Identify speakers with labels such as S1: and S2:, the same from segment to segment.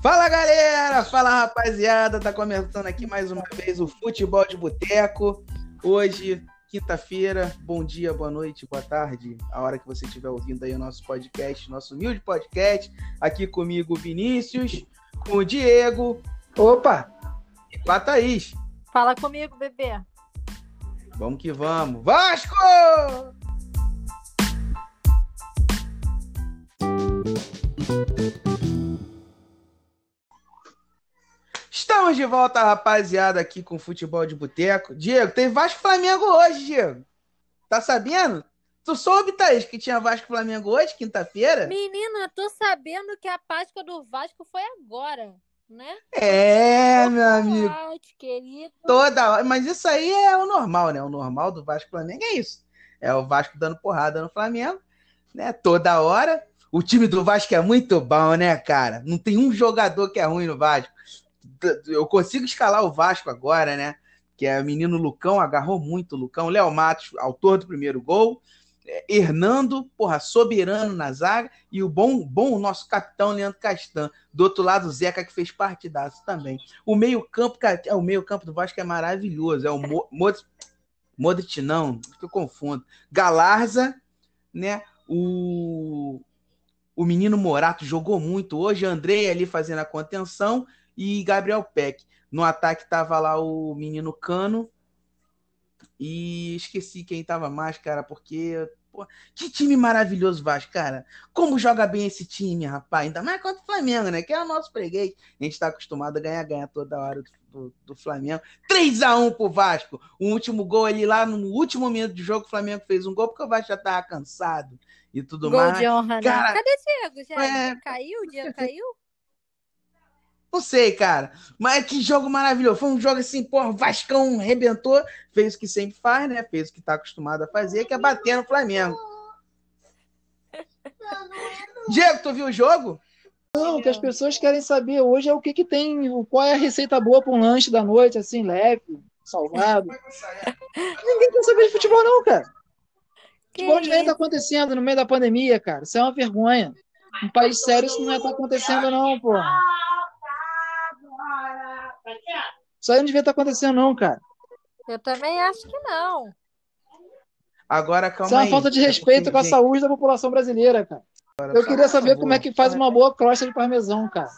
S1: Fala galera, fala rapaziada, tá começando aqui mais uma vez o Futebol de Boteco. Hoje, quinta-feira, bom dia, boa noite, boa tarde, a hora que você estiver ouvindo aí o nosso podcast, nosso humilde podcast. Aqui comigo, Vinícius, com o Diego.
S2: Opa!
S1: E com a Thaís.
S3: Fala comigo, bebê.
S1: Vamos que vamos. Vasco! Estamos de volta, rapaziada, aqui com Futebol de Boteco. Diego, tem Vasco Flamengo hoje, Diego. Tá sabendo? Tu soube, Thaís, que tinha Vasco Flamengo hoje, quinta-feira?
S3: Menina, tô sabendo que a Páscoa do Vasco foi agora, né?
S1: É, meu amigo.
S3: Noite, querido.
S1: Toda hora. Mas isso aí é o normal, né? O normal do Vasco Flamengo é isso. É o Vasco dando porrada no Flamengo, né? Toda hora. O time do Vasco é muito bom, né, cara? Não tem um jogador que é ruim no Vasco. Eu consigo escalar o Vasco agora, né? Que é o menino Lucão, agarrou muito o Lucão. Léo Matos, autor do primeiro gol. É, Hernando, porra, soberano na zaga. E o bom, bom nosso capitão Leandro Castan. Do outro lado, o Zeca, que fez partidaço também. O meio-campo, é, o meio-campo do Vasco é maravilhoso. É o Mo, Modric, Modric, não, que eu confundo. Galarza, né? O, o menino Morato jogou muito hoje. Andrei ali fazendo a contenção e Gabriel Peck. No ataque tava lá o menino Cano e esqueci quem tava mais, cara, porque pô, que time maravilhoso Vasco, cara. Como joga bem esse time, rapaz. Ainda mais contra o Flamengo, né? Que é o nosso freguês. A gente tá acostumado a ganhar, ganhar toda hora do, do, do Flamengo. 3 a 1 pro Vasco. O último gol ali lá no último minuto do jogo, o Flamengo fez um gol porque o Vasco já tava cansado e tudo
S3: Gol
S1: mais.
S3: de honra,
S1: Cara,
S3: né? Cadê Diego? Já
S1: é-
S3: caiu? O Diego caiu?
S1: Não sei, cara. Mas que jogo maravilhoso. Foi um jogo assim, porra, Vascão arrebentou, fez o que sempre faz, né? Fez o que tá acostumado a fazer, que é bater no Flamengo. Diego, tu viu o jogo?
S2: Não, o que as pessoas querem saber hoje é o que, que tem, o- qual é a receita boa para um lanche da noite, assim, leve, salgado. Ninguém quer saber de futebol, não, cara.
S3: Que
S2: Futebol de tá acontecendo no meio da pandemia, cara. Isso é uma vergonha. Um país sério isso não ia estar acontecendo, não, pô. Isso aí não devia estar acontecendo, não, cara.
S3: Eu também acho que não.
S1: Agora, calma
S2: Isso é uma
S1: aí.
S2: falta de
S1: É
S2: respeito
S1: porque,
S2: com a saúde da população brasileira, cara.
S1: agora,
S2: Eu queria saber
S1: favor.
S2: como é que faz uma boa crosta de parmesão, cara.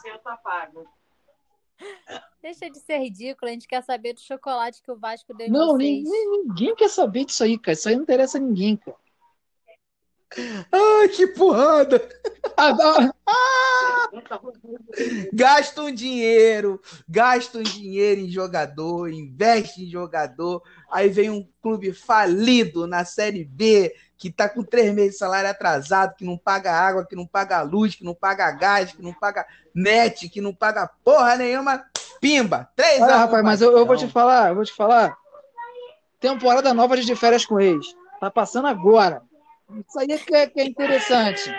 S3: Deixa de ser ridículo, a gente quer saber do chocolate que o Vasco deu em
S2: Não,
S3: vocês.
S2: ninguém, ninguém quer saber disso aí, cara. Isso aí não interessa a ninguém, cara.
S1: Ai, que porrada!
S2: Ah, ah,
S1: Gasta um dinheiro, gasta um dinheiro em jogador, investe em jogador. Aí vem um clube falido na Série B, que tá com três meses de salário atrasado, que não paga água, que não paga luz, que não paga gás, que não paga net, que não paga porra nenhuma. Pimba! Três
S2: Olha,
S1: anos.
S2: rapaz, mas eu, eu vou te falar, eu vou te falar. Temporada nova de férias com ex. Tá passando agora. Isso aí é que é, que é interessante.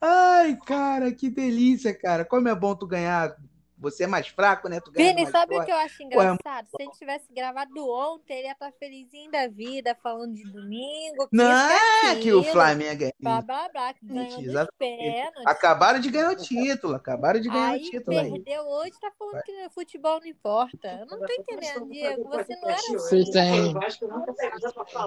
S1: Ai, cara, que delícia, cara. Como é bom tu ganhar. Você é mais fraco, né? Tu ganha
S3: Vini,
S1: mais
S3: sabe o que eu acho engraçado? Se a gente tivesse gravado ontem, ele ia estar felizinho da vida, falando de domingo. que
S1: Não é que o Flamengo é
S3: Blá, blá, blá, que ganhou.
S1: Acabaram de ganhar o título, acabaram de ganhar
S3: Aí
S1: o título aí.
S3: perdeu hoje, tá falando que futebol não importa. Eu não tô entendendo, Diego. Você não era.
S2: Vocês têm,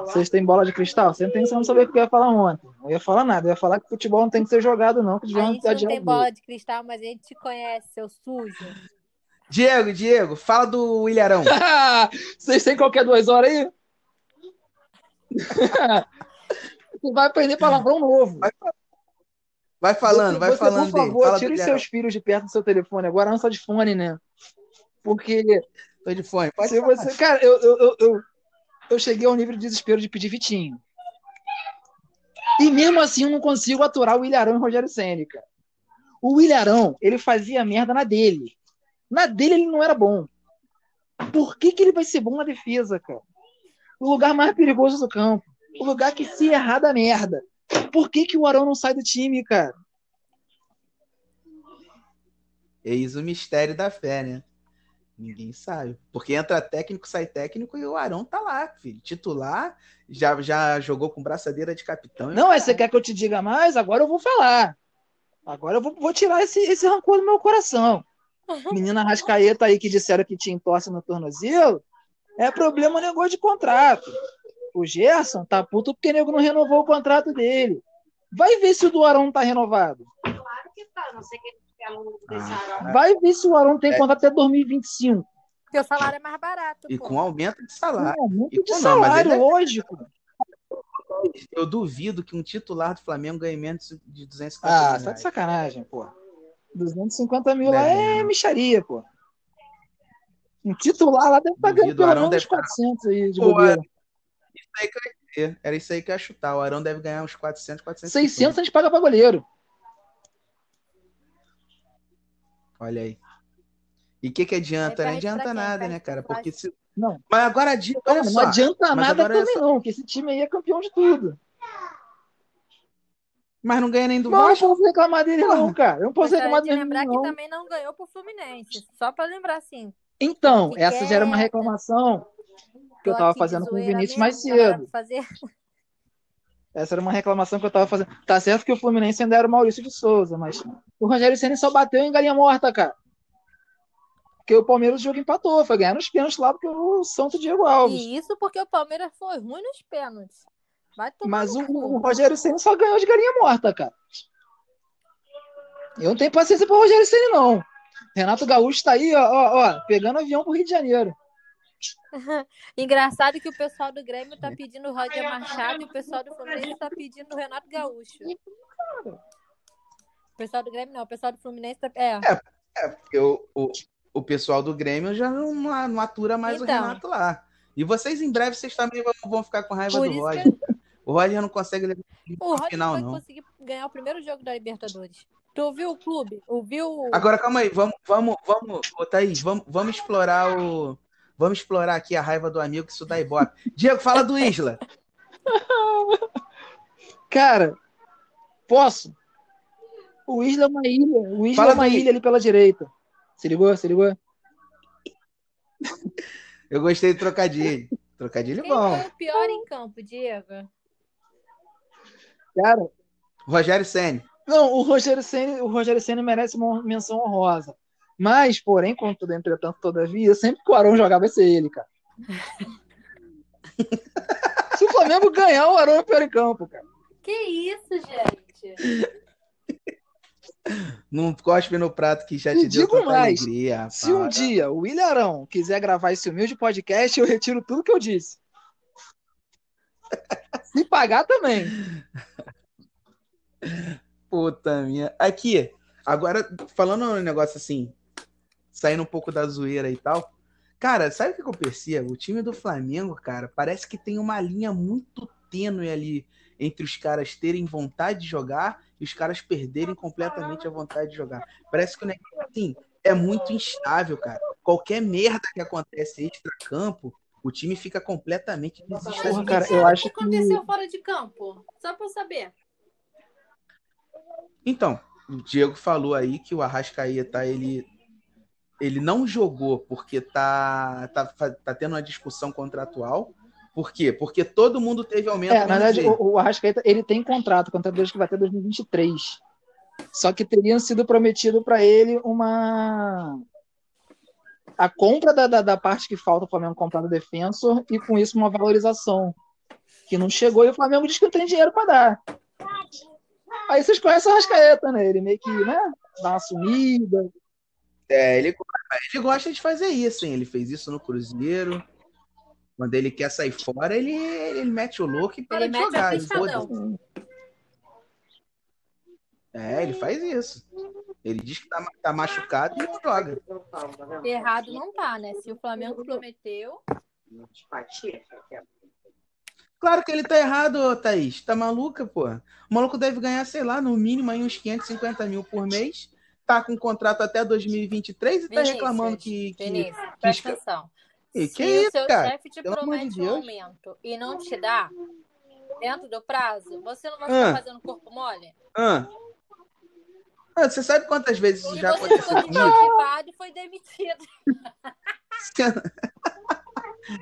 S2: vocês têm bola de cristal? Você não tem como saber o que eu ia falar ontem. Eu ia falar nada. Eu ia falar que futebol não tem que ser jogado, não. Que
S3: A gente não tem bola de cristal, mas a gente te conhece, seu sujo.
S1: Diego, Diego, fala do Ilharão.
S2: Vocês têm qualquer duas horas aí? Você vai aprender palavrão novo.
S1: Vai falando,
S2: Você-
S1: vai
S2: você,
S1: falando
S2: por favor,
S1: Fala
S2: tire seus filhos de perto do seu telefone. Agora não só de fone, né? Porque
S1: Tô de fone. Pode
S2: se
S1: falar.
S2: você. Cara, eu, eu, eu, eu, eu cheguei ao nível de desespero de pedir Vitinho. E mesmo assim eu não consigo aturar o Ilharão e o Rogério Senna, cara. O Ilharão, ele fazia merda na dele. Na dele ele não era bom. Por que, que ele vai ser bom na defesa, cara? O lugar mais perigoso do campo. O lugar que se errar da merda. Por que, que o Arão não sai do time, cara?
S1: Eis o mistério da fé, né? Ninguém sabe. Porque entra técnico, sai técnico e o Arão tá lá, filho. Titular, já, já jogou com braçadeira de capitão.
S2: Não, mas você quer que eu te diga mais? Agora eu vou falar. Agora eu vou, vou tirar esse, esse rancor do meu coração. Menina Rascaeta aí que disseram que tinha entorse no tornozelo, é problema negócio de contrato. O Gerson tá puto porque o nego não renovou o contrato dele. Vai ver se o do Arão tá renovado.
S4: Claro que tá, não sei quem é aluno desse Arão.
S2: Vai ver se o Arão tem
S1: É.
S2: contrato até 2025.
S3: Porque o salário é mais barato,
S1: E
S3: pô.
S1: com aumento de salário. E
S2: de
S1: com- não, mas
S2: salário,
S1: ele é-
S2: lógico.
S1: Eu duvido que um titular do Flamengo ganhe menos de 250
S2: Ah,
S1: mil
S2: tá de sacanagem, pô. 250 mil lá é
S1: né?
S2: micharia, pô. Um titular lá deve estar ganhando
S1: Duvido, o
S2: pelo menos
S1: deve
S2: uns 400 aí de
S1: Pô,
S2: bobeira.
S1: Isso aí que eu ia dizer. Era isso aí que eu ia chutar. O Arão deve ganhar uns 400, 400.
S2: 600 a gente paga pra goleiro.
S1: Olha aí. E o que, que adianta? Não
S3: pra
S1: adianta nada, né, cara? Porque se.
S2: Não.
S1: Mas agora adianta.
S2: Não, não adianta
S1: mas
S2: nada também, não, porque esse time aí é campeão de tudo.
S1: Mas não ganha nem do
S2: eu não
S1: Vasco.
S2: posso reclamar dele, não, cara. Eu não posso reclamar
S3: de
S2: dele,
S3: lembrar
S2: não.
S3: que também não ganhou pro Fluminense. Só pra lembrar, assim.
S2: Então,
S3: Que
S2: essa já era uma reclamação que eu tava fazendo com o Vinícius
S3: mesmo,
S2: mais cedo.
S3: Fazer...
S2: Essa era uma reclamação que eu tava fazendo. Tá certo que o Fluminense ainda era o Maurício de Souza, mas o Rogério Senna só bateu em galinha morta, cara. Porque o Palmeiras o jogo empatou, foi ganhar nos pênaltis lá porque o Santo Diego Alves.
S3: E isso porque o Palmeiras foi ruim nos pênaltis.
S2: Mas o, o Rogério Senna só ganhou de galinha morta, cara. Eu não tenho paciência pro Rogério Senna, não. Renato Gaúcho tá aí, ó, ó, ó, pegando avião pro Rio de Janeiro.
S3: Engraçado que o pessoal do Grêmio tá pedindo o Roger Machado e o pessoal do Fluminense tá pedindo o Renato Gaúcho. O pessoal do Grêmio não, o pessoal do Fluminense tá. É.
S1: É, porque o, o, o pessoal do Grêmio já não, não atura mais
S3: Então.
S1: o Renato lá. E vocês, em breve, vocês também vão, vão ficar com raiva
S3: Por
S1: do Roger.
S3: que
S1: O Roger não consegue levar
S3: o Roger
S1: final,
S3: vai
S1: não.
S3: conseguir ganhar o primeiro jogo da Libertadores. Tu ouviu o clube? Ouviu.
S1: Agora, calma aí, vamos, vamos, vamos, ô Thaís, vamos, vamos explorar o. Vamos explorar aqui a raiva do amigo que isso dá ibope. Diego, fala do Isla.
S2: Cara, posso? O Isla é uma ilha. O Isla
S1: Fala
S2: é uma ilha ali pela direita. Se ligou? Se ligou?
S1: Eu gostei do trocadilho. Trocadilho
S3: Quem
S1: bom.
S3: foi o pior em campo, Diego?
S2: Cara,
S1: Rogério Senni.
S2: não, o Rogério Senna, o Rogério Senna merece uma menção honrosa. Mas, porém, contudo, entretanto, todavia, sempre que o Arão jogar vai ser ele, cara. Se o Flamengo ganhar, o Arão é o pior em campo, cara.
S3: Que isso, gente?
S1: Não cospe no prato que já
S2: E
S1: te deu
S2: digo
S1: tanta
S2: mais,
S1: alegria. rapaz.
S2: Se um dia o William Arão quiser gravar esse humilde podcast, eu retiro tudo que eu disse. Se pagar também.
S1: Puta minha. Aqui, agora, falando um negócio assim, saindo um pouco da zoeira e tal. Cara, sabe o que que eu percebo? O time do Flamengo, cara, parece que tem uma linha muito tênue ali entre os caras terem vontade de jogar e os caras perderem completamente a vontade de jogar. Parece que o negócio, assim, é muito instável, cara. Qualquer merda que acontece extra-campo, o time fica completamente
S2: Porra,
S1: desestabilizado.
S2: cara, eu acho
S3: O que aconteceu fora de campo? Só pra eu saber.
S1: Então, o Diego falou aí que o Arrascaeta ele, ele não jogou porque tá, tá, tá tendo uma discussão contratual. Por quê? Porque todo mundo teve aumento.
S2: É, na verdade, o, o Arrascaeta ele tem contrato, dele que vai até 2023. Só que teria sido prometido para ele uma. A compra da, da, da parte que falta o Flamengo comprar do defensor e com isso uma valorização. Que não chegou e o Flamengo diz que não tem dinheiro para dar. Aí vocês conhecem o Arrascaeta, né? Ele meio que, né? Dá uma sumida.
S1: É, ele, ele gosta de fazer isso, hein? Ele fez isso no Cruzeiro. Quando ele quer sair fora, ele, ele mete o louco e para
S3: Ele
S1: de jogar. e foda-se. É, ele faz isso. Ele diz que tá, tá machucado e não joga.
S3: Errado não tá, né? Se o Flamengo prometeu.
S1: Claro que ele tá errado, Thaís. Tá maluca, pô? O maluco deve ganhar, sei lá, no mínimo aí uns 550 mil por mês. Tá com contrato até 2023 e tá
S3: Vinícius,
S1: reclamando que. que...
S3: Vinícius,
S1: que
S3: presta atenção.
S1: Ih,
S3: Se
S1: que
S3: o
S1: isso,
S3: seu
S1: cara?
S3: chefe te
S1: Pelo amor de
S3: promete um aumento e não te dá dentro do prazo, você não vai ficar
S1: Ah.
S3: fazendo corpo mole?
S1: Ah. Ah, você sabe quantas vezes isso
S3: E
S1: já
S3: você
S1: aconteceu
S3: ficou
S1: comigo?
S3: e foi demitido.
S1: Sendo...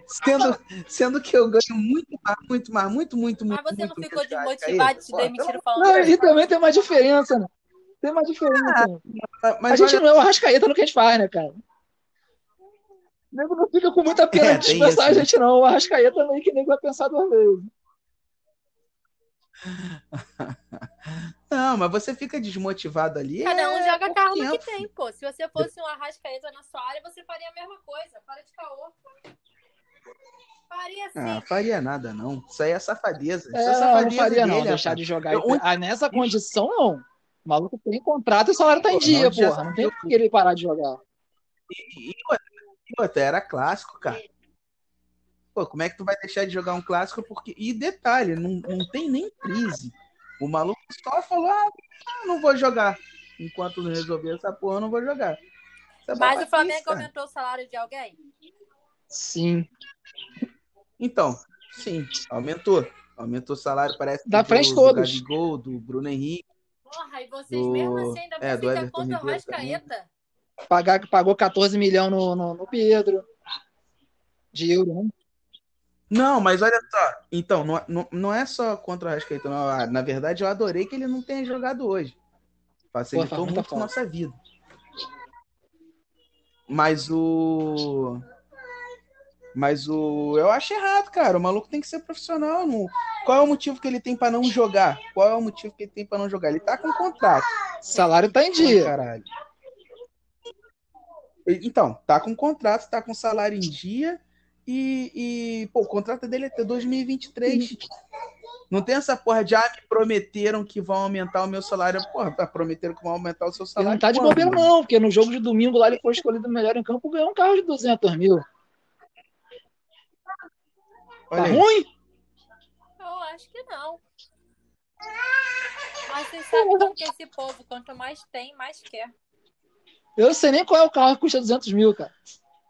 S1: sendo, sendo que eu ganho muito mais, muito mais, muito, muito,
S3: Mas
S1: muito.
S3: você não
S1: muito
S3: ficou
S1: que a
S3: desmotivado e te demitiram falando
S2: Não,
S3: que
S2: e também tem uma diferença, né? Tem uma diferença.
S1: Ah, Mas
S2: a gente
S1: olha-
S2: não é o Arrascaeta no que a gente faz, né, cara? O nego não fica com muita pena
S1: É,
S2: de dispensar a
S1: isso,
S2: gente, não. O Arrascaeta meio que nem vai pensar duas vezes.
S1: Não, mas você fica desmotivado ali.
S3: Cada um
S1: é
S3: joga carro no que
S1: tempo.
S3: tem, pô. Se você fosse um Arrascaeta na sua área, você faria a mesma coisa. Para de caô. Faria assim.
S1: Ah, faria nada, não. Isso aí é safadeza. Isso
S2: É,
S1: é,
S2: não, não
S1: safadeza
S2: faria não,
S1: dele,
S2: deixar
S1: rapaz.
S2: de jogar.
S1: Eu-
S2: Ah, nessa condição, não. O maluco tem contrato e o salário tá em
S1: Pô,
S2: dia,
S1: não,
S2: porra. Não tem por que ele parar de jogar.
S1: E, e outra, era clássico, cara. Pô, como é que tu vai deixar de jogar um clássico? Porque... E detalhe, não, não tem nem crise. O maluco só falou, ah, não vou jogar. Enquanto não resolver essa porra, eu não vou jogar. Isso é
S3: Mas o Flamengo
S1: cara.
S3: aumentou o salário de alguém?
S2: Sim.
S1: Então, sim, aumentou. Aumentou o salário, parece.
S2: Da
S1: que
S2: frente
S1: do,
S2: todos.
S1: Do Gabigol, do Bruno Henrique.
S3: Porra, e vocês
S1: Do-
S3: mesmo assim ainda
S1: é,
S3: vão
S1: do
S3: ficar
S1: Everton
S3: contra o Arrascaeta?
S2: Pagar, pagou 14 milhões no, no, no Pedro. De euro, né?
S1: Não, mas olha só. Então, não, não, não é só contra o Arrascaeta, não. Ah, Na verdade, eu adorei que ele não tenha jogado hoje. Facilitou
S2: Pô,
S1: muito
S2: falta.
S1: nossa vida. Mas o. Mas o. Eu acho errado, cara. O maluco tem que ser profissional. Não... Qual é o motivo que ele tem pra não jogar? Qual é o motivo que ele tem pra não jogar? Ele tá com contrato.
S2: Salário tá em
S1: Ai,
S2: dia.
S1: caralho. Então, tá com contrato, tá com salário em dia e, e, pô, o contrato dele é até 2023. Não tem essa porra de, ah, me prometeram que vão aumentar o meu salário. Porra, tá, prometeram que vão aumentar o seu
S2: Ele
S1: salário.
S2: não tá de bobeira, não, porque no jogo de domingo lá ele foi escolhido o melhor em campo ganhou um carro de 200 mil. Tá
S1: Olha aí.
S2: ruim?
S3: Eu acho que não. Mas vocês sabem como que esse povo, quanto mais tem, mais quer.
S2: Eu não sei nem qual é o carro que custa 200 mil, cara.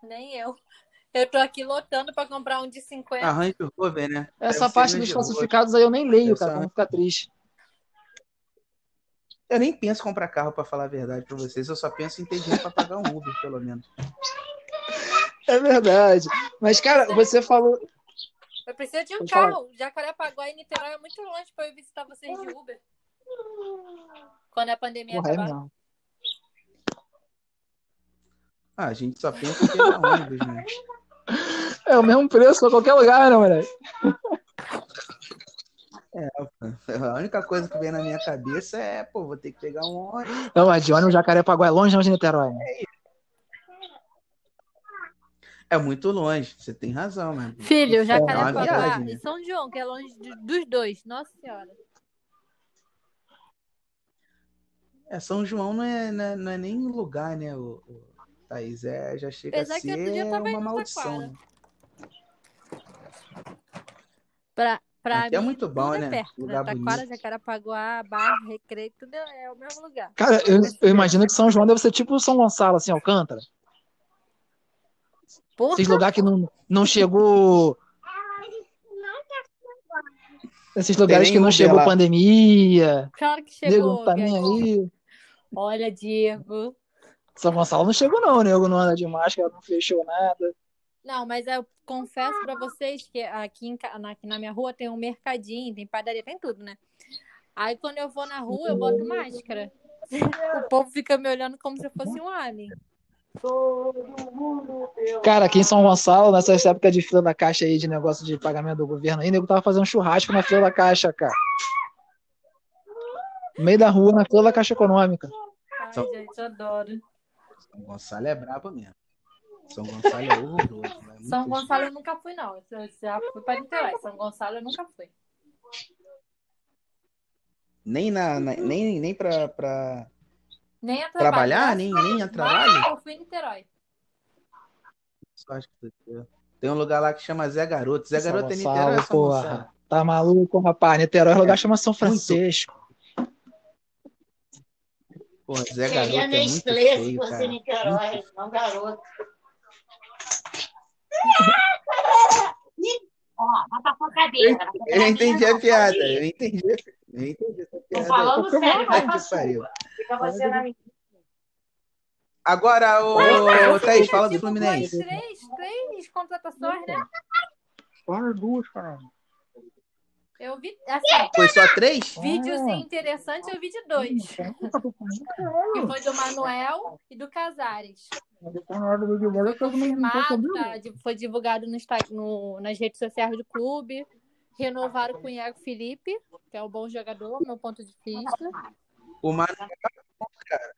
S3: Nem eu. Eu tô aqui lotando pra comprar um de 50.
S1: A Range Rover, né?
S2: Essa
S1: Deve
S2: parte dos classificados aí eu nem leio,
S1: Deve
S2: cara, pra não ficar triste.
S1: Eu nem penso em comprar carro, pra falar a verdade pra vocês. Eu só penso em ter dinheiro pra pagar um Uber, pelo menos.
S2: É verdade. Mas, cara, você falou.
S3: Eu preciso de um
S2: falar.
S3: carro. Jacarepaguá e Niterói é muito longe pra eu visitar vocês de Uber. Quando a pandemia
S2: Porra, é
S3: acabar.
S2: mesmo.
S1: Ah, a gente só pensa em pegar ônibus, né?
S2: É o mesmo preço pra qualquer lugar, né, moleque?
S1: A única coisa que vem na minha cabeça é, pô, vou ter que pegar um ônibus.
S2: Não, mas de ônibus Jacarepaguá é longe, não de Niterói. né?
S1: É muito longe, você tem razão, né?
S3: Filho,
S1: É
S3: Jacarepaguá
S1: viagem, né?
S3: e São João, que é longe de- dos dois. Nossa Senhora.
S1: É, São João não é, não é, não é nem lugar, né, o, o Thaís? É, já chega
S3: Apesar
S1: a ser uma maldição. Né?
S3: Pra, pra
S1: é
S3: mim,
S1: muito bom,
S3: tudo
S1: né?
S3: é perto.
S1: Lugar
S3: né? Taquara,
S1: bonito.
S3: Jacarepaguá, Barra, Recreio, tudo é é o mesmo lugar.
S2: Cara, eu, eu imagino que São João deve ser tipo São Gonçalo, assim, Alcântara.
S3: Porra,
S2: Esses lugares que não, não chegou. Esses lugares que não chegou
S1: lá.
S2: pandemia.
S3: claro que chegou.
S2: não tá nem
S3: Diego.
S2: aí.
S3: Olha, Diego.
S2: São Gonçalo não chegou, não. Nego não anda de máscara, não fechou nada.
S3: Não, mas eu confesso pra vocês que aqui, em aqui na minha rua tem um mercadinho, tem padaria, tem tudo, né? Aí quando eu vou na rua, eu boto máscara. O povo fica me olhando como se eu fosse um alien.
S2: Cara, aqui em São Gonçalo, nessas épocas de fila da caixa aí, de negócio de pagamento do governo aí, nego tava fazendo churrasco na fila da caixa, cara. No meio da rua, na fila da caixa econômica.
S3: Ai, gente, eu adoro.
S1: São Gonçalo é brabo mesmo. São Gonçalo é horroroso. né?
S3: São Gonçalo eu nunca fui, não. Eu já fui pra Niterói. São Gonçalo eu nunca fui.
S1: Nem, na, na- nem, nem pra, pra
S3: Nem a
S1: trabalhar,
S3: trabalhar.
S1: nem, nem a trabalho.
S3: eu fui em Niterói.
S1: Só acho que tu- Tem um lugar lá que chama Zé Garoto. Zé
S2: São
S1: Garoto é
S2: Gonçalo,
S1: Niterói ou São
S2: porra.
S1: Gonçalo?
S2: Tá maluco, rapaz? Niterói é um lugar que chama São
S1: Muito.
S2: Francisco.
S1: Porra, Zé Garoto
S4: Seria
S1: é muito
S4: Nestlé se
S1: feio,
S4: fosse
S1: cara.
S4: Niterói, não garoto. Ó, pra sua cadeira.
S1: Eu entendi a piada. Eu entendi. Eu entendi essa
S4: Tô
S1: piada.
S4: falando
S1: aí.
S4: sério, sua. Fica você na minha.
S1: Agora, o Thaís, fala do Fluminense.
S3: Três, três contratações, né?
S2: Claro, duas, cara.
S3: Eu vi, assim,
S1: Foi só três?
S3: videozinho interessante, eu vi de dois. Que foi do Manuel e do Casares. Foi confirmado, tá? Foi divulgado no, no- nas redes sociais do clube. Renovaram com o Iago Felipe, que é um bom jogador, meu ponto de vista.
S1: O Manuel é bom, cara.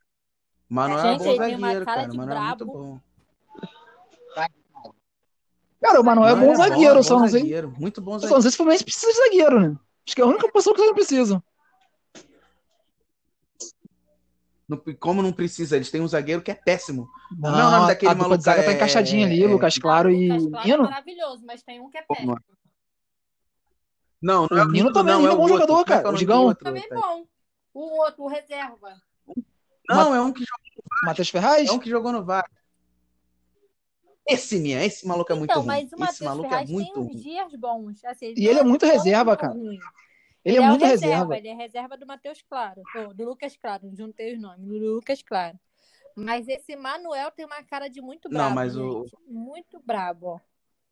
S1: O Manuel
S3: Gente,
S1: é bom zagueiro,
S3: cara
S1: Manuel é muito
S3: brabo.
S1: bom.
S2: Cara, o Manuel é
S1: Manuel
S2: bom zagueiro,
S1: bom,
S2: só
S1: bom
S2: não sei.
S1: zagueiro, Muito bom
S2: Eu só
S1: zagueiro.
S2: não sei se o Fluminense precisa de zagueiro, né? Acho que é a única posição que eles não precisam.
S1: Não- Como não precisa, eles têm um zagueiro que é péssimo.
S2: Não,
S1: Como é o nome daquele
S2: a
S1: maluco?
S2: de zaga tá
S1: É-
S2: encaixadinha ali,
S1: é-
S2: Lucas Claro
S3: Não,
S2: e
S3: o Lucas Claro é maravilhoso, mas tem um que é péssimo.
S1: Não, não é
S2: O Nino também,
S1: não,
S2: Nino é
S1: o
S2: bom
S1: outro.
S2: jogador,
S1: é é
S2: cara.
S1: o
S2: Digão.
S1: outro,
S3: Também é bom. O outro, o reserva.
S1: Não, é um que,
S2: Matheus Ferraz?
S1: é um que jogou no VAR. Esse minha, esse maluco é muito
S3: então,
S1: ruim.
S3: mas o
S1: esse maluco é
S3: Ferraz tem
S1: muito
S3: uns
S1: ruim.
S3: dias bons. Assim,
S2: E ele é
S3: não
S2: muito
S3: tão
S2: reserva, cara.
S3: ruim.
S2: Ele é
S3: o
S2: muito reserva.
S3: Ele é reserva do Matheus Claro. Ou do Lucas Claro, juntei os nomes. Do Lucas Claro. Mas esse Manuel tem uma cara de muito
S1: Não,
S3: brabo.
S1: mas o-
S3: gente. Muito brabo.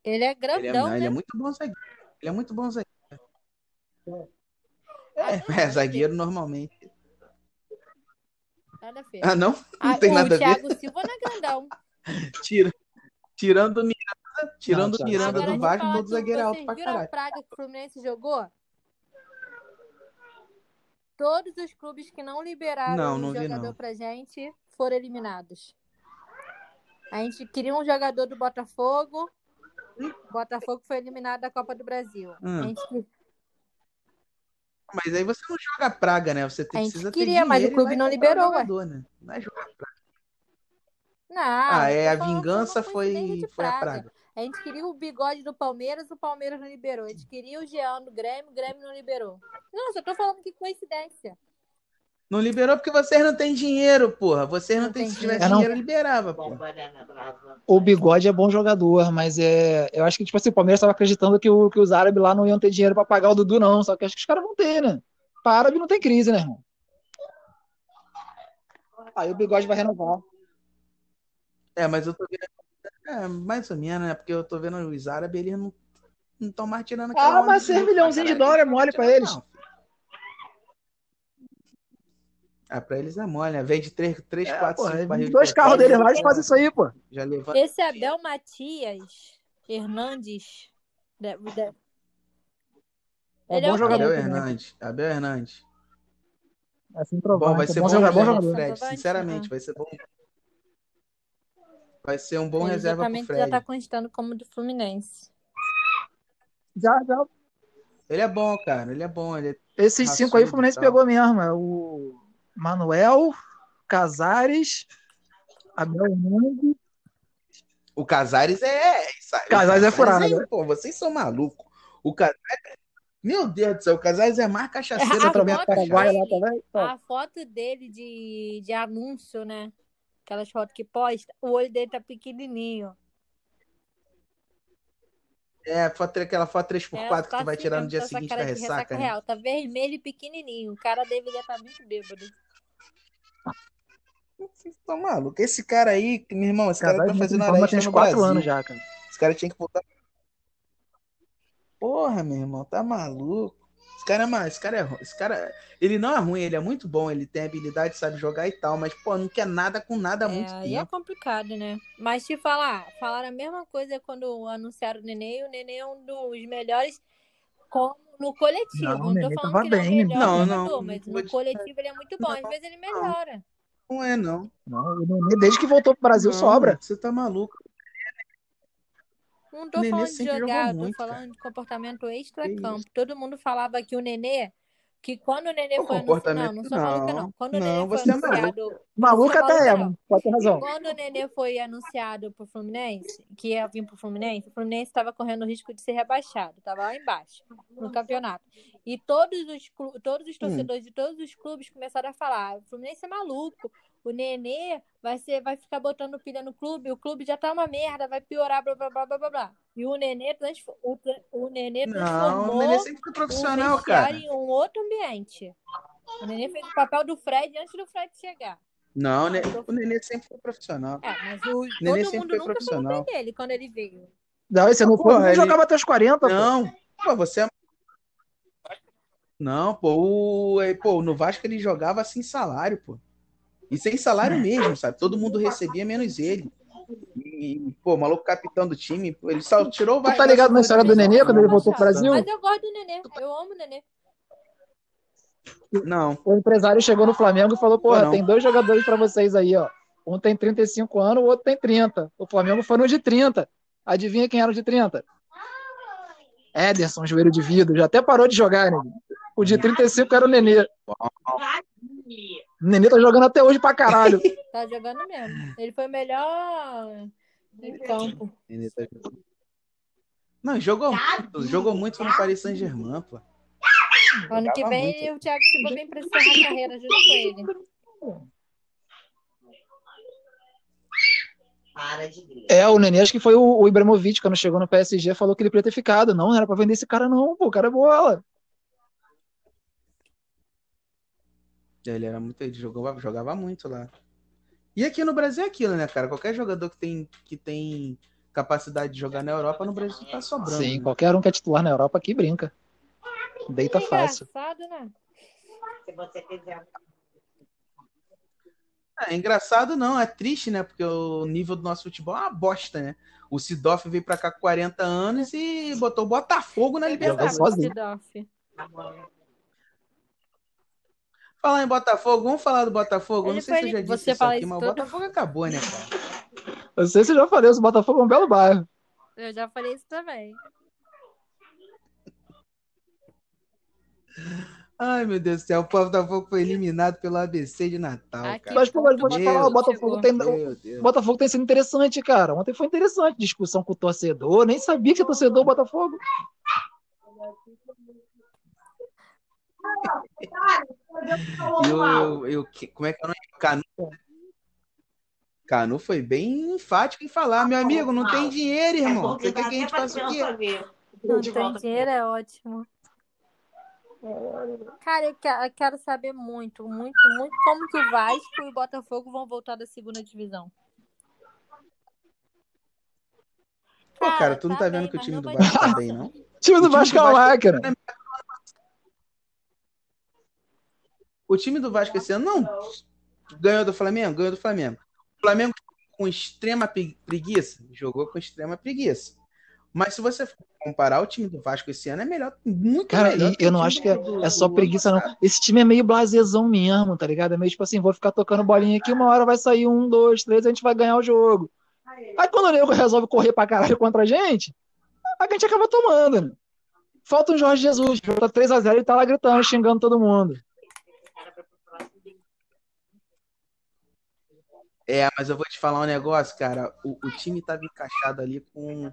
S3: Ele é
S1: Ele é,
S3: grandão,
S1: não,
S3: né?
S1: ele é muito bom zagueiro. Ele é muito bom zagueiro.
S3: Não,
S1: É, zagueiro normalmente.
S3: Nada a ver.
S1: Ah, não? Não
S3: Ah,
S1: tem
S3: o
S1: nada a ver.
S3: Thiago Silva não é grandão.
S1: Tira, tirando o Miranda, tirando o
S2: Thiago
S1: Miranda do Vasco, todo zagueiro é alto pra caralho.
S3: praga que o Fluminense jogou? Todos os clubes que não liberaram
S1: Não,
S3: o
S1: não vi,
S3: jogador
S1: não.
S3: pra gente foram eliminados. A gente queria um jogador do Botafogo. O Botafogo foi eliminado da Copa do Brasil.
S1: Hum.
S3: A gente,
S1: Mas aí você não joga praga, né? Você tem-
S3: A gente
S1: precisa
S3: queria, mas o clube não liberou,
S1: o
S3: ué.
S1: jogador, né? Não é jogar praga.
S3: Não,
S1: Ah, é,
S3: tô
S1: a vingança foi, foi a
S3: praga. A gente queria o bigode do Palmeiras, o Palmeiras não liberou. A gente queria o Jean do Grêmio, o Grêmio não liberou. Não, só tô falando que coincidência.
S1: Não liberou porque vocês não têm dinheiro, porra. Vocês não,
S3: Não
S1: têm.
S3: tem
S1: Se tivesse
S2: dinheiro.
S1: dinheiro, liberava, porra.
S2: O Bigode é bom jogador, mas é, eu acho que tipo assim, o Palmeiras estava acreditando que, o- que os árabes lá não iam ter dinheiro para pagar o Dudu, não. Só que acho que os caras vão ter, né? Para árabe não tem crise, né, irmão? Aí o Bigode vai renovar.
S1: É, mas eu tô vendo. É, mais ou menos, né? Porque eu tô vendo os árabes, eles não não estão mais tirando aquela
S2: Ah, mas
S1: de
S2: 6
S1: lucro pra
S2: milhãozinho de
S1: caralho.
S2: dólar é mole pra eles.
S1: não. Ah, pra eles é mole, né? Vende 3, 3
S2: É,
S1: 4,
S2: porra,
S1: 5 barris de
S2: dois carros
S1: petróleo,
S2: deles lá, eles fazem isso aí, pô.
S1: Já levanta.
S3: Esse Abel Matias Hernandes. de- de-
S2: É
S3: Ele é
S2: bom jogador
S1: Abel. Hernandes. Abel Hernandes.
S2: Assim,
S1: Bom, vai ser bom,
S2: jogador, bom
S1: pro
S2: jogador.
S1: Fred. Sinceramente, vai ser bom. Vai ser um bom
S3: Ele
S1: reserva
S3: exatamente já
S1: Fred.
S3: tá constando como do Fluminense.
S2: Já, já.
S1: Ele é bom, cara. Ele é bom. Ele é...
S2: Esses cinco aí o Fluminense pegou mesmo. É o Manuel, Casares, Abel Hernandes.
S1: O Casares é. isso aí.
S2: Casares é furado.
S1: aí, pô, vocês são malucos. O Casares. Meu Deus do céu, o Casares é mais cachaceiro
S3: A
S1: que o Beto
S3: foto
S2: Paraguai lá também.
S3: A foto dele de, de anúncio, né? Aquelas fotos que posta, o olho dele tá pequenininho.
S1: É, foto, aquela foto 3x4
S3: É,
S1: que
S3: tá
S1: tu vai
S3: assim
S1: tirar no dia
S3: tá
S1: seguinte da
S3: cara de
S1: ressaca, né?
S3: real. Tá vermelho e pequenininho. O cara deveria estar muito bêbado.
S1: Vocês estão malucos. Esse cara aí, meu irmão, esse cara
S2: Casares
S1: tá fazendo hora extra
S2: uns
S1: no
S2: 4
S1: Brasil.
S2: anos já, cara.
S1: Esse cara tinha que voltar. Porra, meu irmão, tá maluco. Esse cara é ma- esse cara é esse cara, ele não é ruim, ele é muito bom, ele tem habilidade, sabe jogar e tal, mas pô, não quer nada com nada há muito
S3: É, aí é
S1: tempo.
S3: complicado, né? Mas te falar, falaram a mesma coisa quando anunciaram o Nenê, o Nenê é um dos melhores no coletivo.
S2: Não,
S3: Não, tô falando que ele é
S2: bem, né?
S3: melhor
S1: Não,
S3: jogador,
S1: não,
S3: mas
S1: não
S3: no coletivo ele é muito bom. Às
S1: Não,
S3: vezes ele
S1: não.
S3: melhora.
S1: Não é não.
S2: Não, o Nenê, desde que voltou pro Brasil,
S1: Não,
S2: sobra.
S1: Você tá maluco.
S3: Não tô
S1: O
S3: falando de jogar, tô
S1: muito,
S3: falando
S1: cara.
S3: de comportamento extra-campo. Todo mundo falava que o Nenê, que quando o Nenê
S1: O
S3: foi anunciado. Não,
S1: comportamento
S3: não sou maluca, não.
S1: não.
S3: Quando o
S1: Não,
S3: Nenê foi
S1: você é
S3: anunciado.
S2: Até é,
S3: maluca, não.
S2: mano. Pode ter razão.
S3: Quando o Nenê foi anunciado pro Fluminense, que ia vir pro Fluminense, o Fluminense estava correndo o risco de ser rebaixado, estava lá embaixo no campeonato. E todos os, todos
S1: Hum.
S3: os torcedores de todos os clubes começaram a falar: o Fluminense é maluco, o Nenê vai, ser, vai ficar botando pilha no clube, o clube já tá uma merda, vai piorar, blá blá blá blá blá. blá. E o Nenê, transfo- o, o Nenê
S1: Não,
S3: transformou
S1: o Nenê sempre foi profissional, cara.
S3: em um outro ambiente. O Nenê fez o papel do Fred antes do Fred chegar.
S1: Não, o Nenê, o Nenê sempre foi profissional.
S3: É, mas o,
S1: Nenê
S3: todo
S1: sempre
S3: mundo
S1: foi
S3: nunca falou
S1: profissional.
S3: bem dele quando ele veio.
S2: Não, esse não foi,
S1: Porra,
S2: ele jogava até os 40, pô.
S1: Não, pô, você é Não, pô, o, é, pô, no Vasco ele jogava sem salário, pô. E sem salário mesmo, sabe? Todo mundo recebia menos ele. E, pô, o maluco capitão do time, ele só tirou o
S2: Tu tá ligado na história do Nenê, quando ele voltou pro Brasil?
S3: Mas eu gosto do Nenê. Eu amo o Nenê.
S1: Não.
S2: O empresário chegou no Flamengo e falou: Porra,
S1: Não.
S2: tem dois jogadores pra vocês aí, ó. Um tem 35 anos, o outro tem 30. O Flamengo foi no de 30. Adivinha quem era o de 30? Ederson, joelho de vidro. Já até parou de jogar, né? O de 35 era o Nenê. O Nenê tá jogando até hoje pra caralho.
S3: Tá jogando mesmo. Ele foi o melhor em campo.
S1: Ele tá jogando. Não, jogou muito. Jogou muito no Paris Saint-Germain, pô.
S3: Ano que vem
S1: muito.
S3: o Thiago Silva vem pra encerrar a carreira junto com ele.
S4: Para de grito.
S2: É, o Nenê, acho que foi o, o Ibrahimovic, quando chegou no PSG, falou que ele podia ter ficado. Não, não era pra vender esse cara, não, pô. O cara é bola.
S1: Ele era muito. Ele jogava, jogava muito lá. E aqui no Brasil é aquilo, né, cara? Qualquer jogador que tem, que tem capacidade de jogar na Europa, no Brasil tá sobrando.
S2: Sim,
S1: né?
S2: qualquer um que é titular na Europa aqui brinca. Deita
S3: É
S2: fácil.
S3: engraçado, né?
S4: Se você quiser.
S1: É engraçado não, é triste, né? Porque o nível do nosso futebol é uma bosta, né? O Sidoff veio pra cá com 40 anos e botou o Botafogo na Libertadores.
S2: sozinho.
S3: Sidoff.
S1: Falar em Botafogo, vamos falar do Botafogo?
S3: Ele
S1: não sei se eu já disse
S3: você
S1: isso aqui,
S3: isso
S1: mas o Botafogo acabou, né, cara?
S2: Eu sei se eu já falei, o Botafogo é um belo bairro.
S3: Eu já falei isso também.
S1: Ai, meu Deus do céu, o Botafogo foi eliminado pelo ABC de Natal, cara.
S2: Mas, pô, mas vou te
S1: Meu
S2: falar, o Botafogo tem, o. Botafogo tem sido interessante, cara. Ontem foi interessante. Discussão com o torcedor. Nem sabia que tinha torcedor do Botafogo.
S1: E e o- que- como é que é o nome? Canu. Canu foi bem enfático em falar, meu amigo, não tem dinheiro, irmão. Você quer que a gente faça o quê?
S3: Não tem dinheiro, é ótimo. Cara, eu que- eu quero saber muito, muito, muito como que o Vasco e o Botafogo vão voltar da segunda divisão.
S1: Pô, cara, tu não tá
S3: bem,
S1: vendo que o
S3: mas
S1: time do Vasco tá bem, não?
S2: O time do
S1: O time do
S2: Vasco é uma
S1: Vasco- O time do Vasco esse ano não ganhou do Flamengo? Ganhou do Flamengo. O Flamengo com extrema pre- preguiça, jogou com extrema preguiça. Mas se você comparar o time do Vasco esse ano, é melhor, muito
S2: Cara,
S1: melhor. que
S2: eu não acho que é,
S1: do-
S2: é só preguiça, não. Esse time é meio blasezão mesmo, tá ligado? É meio tipo assim, vou ficar tocando bolinha aqui, uma hora vai sair um, dois, três, a gente vai ganhar o jogo. Aí quando o nego resolve correr pra caralho contra a gente, a gente acaba tomando, né? Falta um Jorge Jesus, tá 3x0 e tá lá gritando, xingando todo mundo.
S1: É, mas eu vou te falar um negócio, cara. O, o time tava encaixado ali com.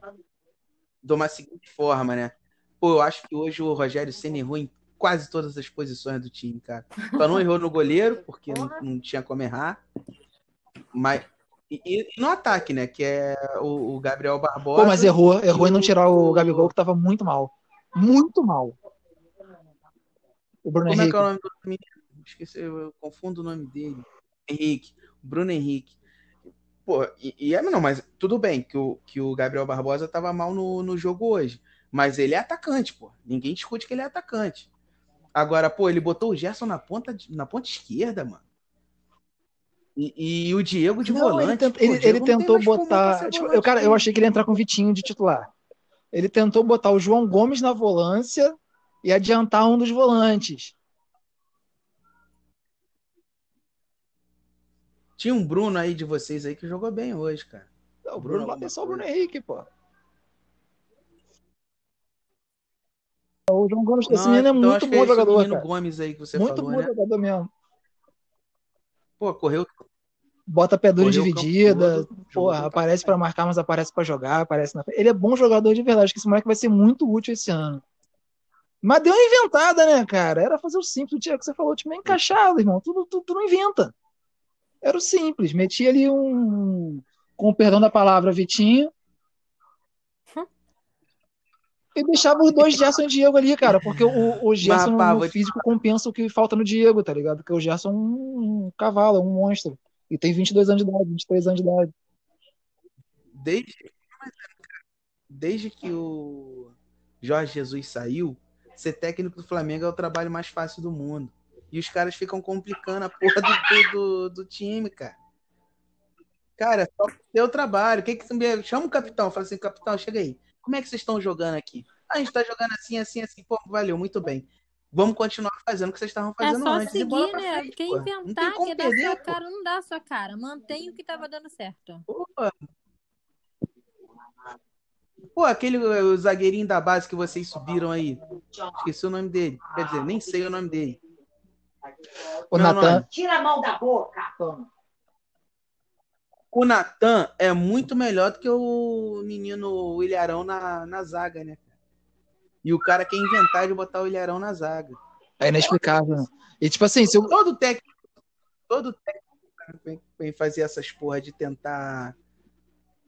S1: De uma seguinte forma, né? Pô, eu acho que hoje o Rogério Senna errou em quase todas as posições do time, cara. Só não errou no goleiro, porque não, não tinha como errar. Mas. E, e no ataque, né? Que é o, o Gabriel Barbosa.
S2: Pô, mas errou, errou
S1: e
S2: em não tirar o Gabigol, que tava muito mal. Muito mal. O Bruno
S1: Como é
S2: Henrique.
S1: que é o nome do menino? Esqueci, eu confundo o nome dele. Henrique. Bruno Henrique. Pô, e, e é, não, mas tudo bem que o, que o Gabriel Barbosa tava mal no, no jogo hoje. Mas ele é atacante, pô. Ninguém discute que ele é atacante. Agora, pô, ele botou o Gerson na ponta, na ponta esquerda, mano. E, e o Diego de
S2: Não,
S1: volante.
S2: ele,
S1: pô,
S2: ele- ele tentou botar. tipo,
S1: volante,
S2: eu, cara, eu achei que ele ia entrar com o Vitinho de titular. Ele tentou botar o João Gomes na volância e adiantar um dos volantes.
S1: Tinha um Bruno aí de vocês aí que jogou bem hoje, cara.
S2: O
S1: Bruno
S2: Bruno lá tem
S1: alguma
S2: só o Bruno. Henrique, pô. O João Gomes, esse
S1: Não,
S2: menino é
S1: então
S2: muito
S1: é
S2: bom
S1: esse
S2: jogador,
S1: menino
S2: cara.
S1: Gomes aí que você
S2: Muito
S1: falou,
S2: bom
S1: né?
S2: jogador mesmo.
S1: Pô, correu,
S2: Bota pé duro dividida, porra, aparece pra
S1: caralho.
S2: marcar, mas aparece pra jogar, aparece na... Ele é bom jogador de verdade, acho que esse moleque vai ser muito útil esse ano. Mas deu uma inventada, né, cara? Era fazer o simples, o dia que você falou, o time é encaixado, irmão. Tudo, tudo, tu não inventa. Era o simples. Metia ali um, com o perdão da palavra, Vitinho. E deixava os dois Gerson e Diego ali, cara, porque o, o Gerson
S1: Mas, pá,
S2: no físico compensa o que falta no Diego, tá ligado? Porque o Gerson é um, um cavalo, é um monstro. E tem 22 anos de idade, 23 anos de idade.
S1: Desde, desde que o Jorge Jesus saiu, ser técnico do Flamengo é o trabalho mais fácil do mundo. E os caras ficam complicando a porra do, do, do time, cara. Cara, é só teu trabalho. Que que, chama o capitão, fala assim, capitão, chega aí. Como é que vocês estão jogando aqui? Ah, a gente tá jogando assim, assim, assim. Pô, valeu, muito bem. Vamos continuar fazendo o que vocês estavam
S3: É
S1: fazendo
S3: só
S1: antes.
S3: seguir, né?
S1: frente,
S3: Quem
S1: pô.
S3: Inventar que dá
S1: perder,
S3: sua
S1: pô.
S3: cara, não dá sua cara. Mantém o que tava dando certo.
S1: Pô, Pô, aquele o zagueirinho da base que vocês subiram aí. Esqueci o nome dele. Quer dizer, nem sei o nome dele.
S2: O Natan.
S1: nome.
S4: Tira a mão da boca.
S1: O Natan é muito melhor do que o menino o Ilharão na, na zaga, né? E o cara quer inventar de botar o Ilharão na zaga.
S2: É inexplicável. né? E tipo assim, se eu...
S1: Todo técnico, todo técnico vem, vem fazer essas porra de tentar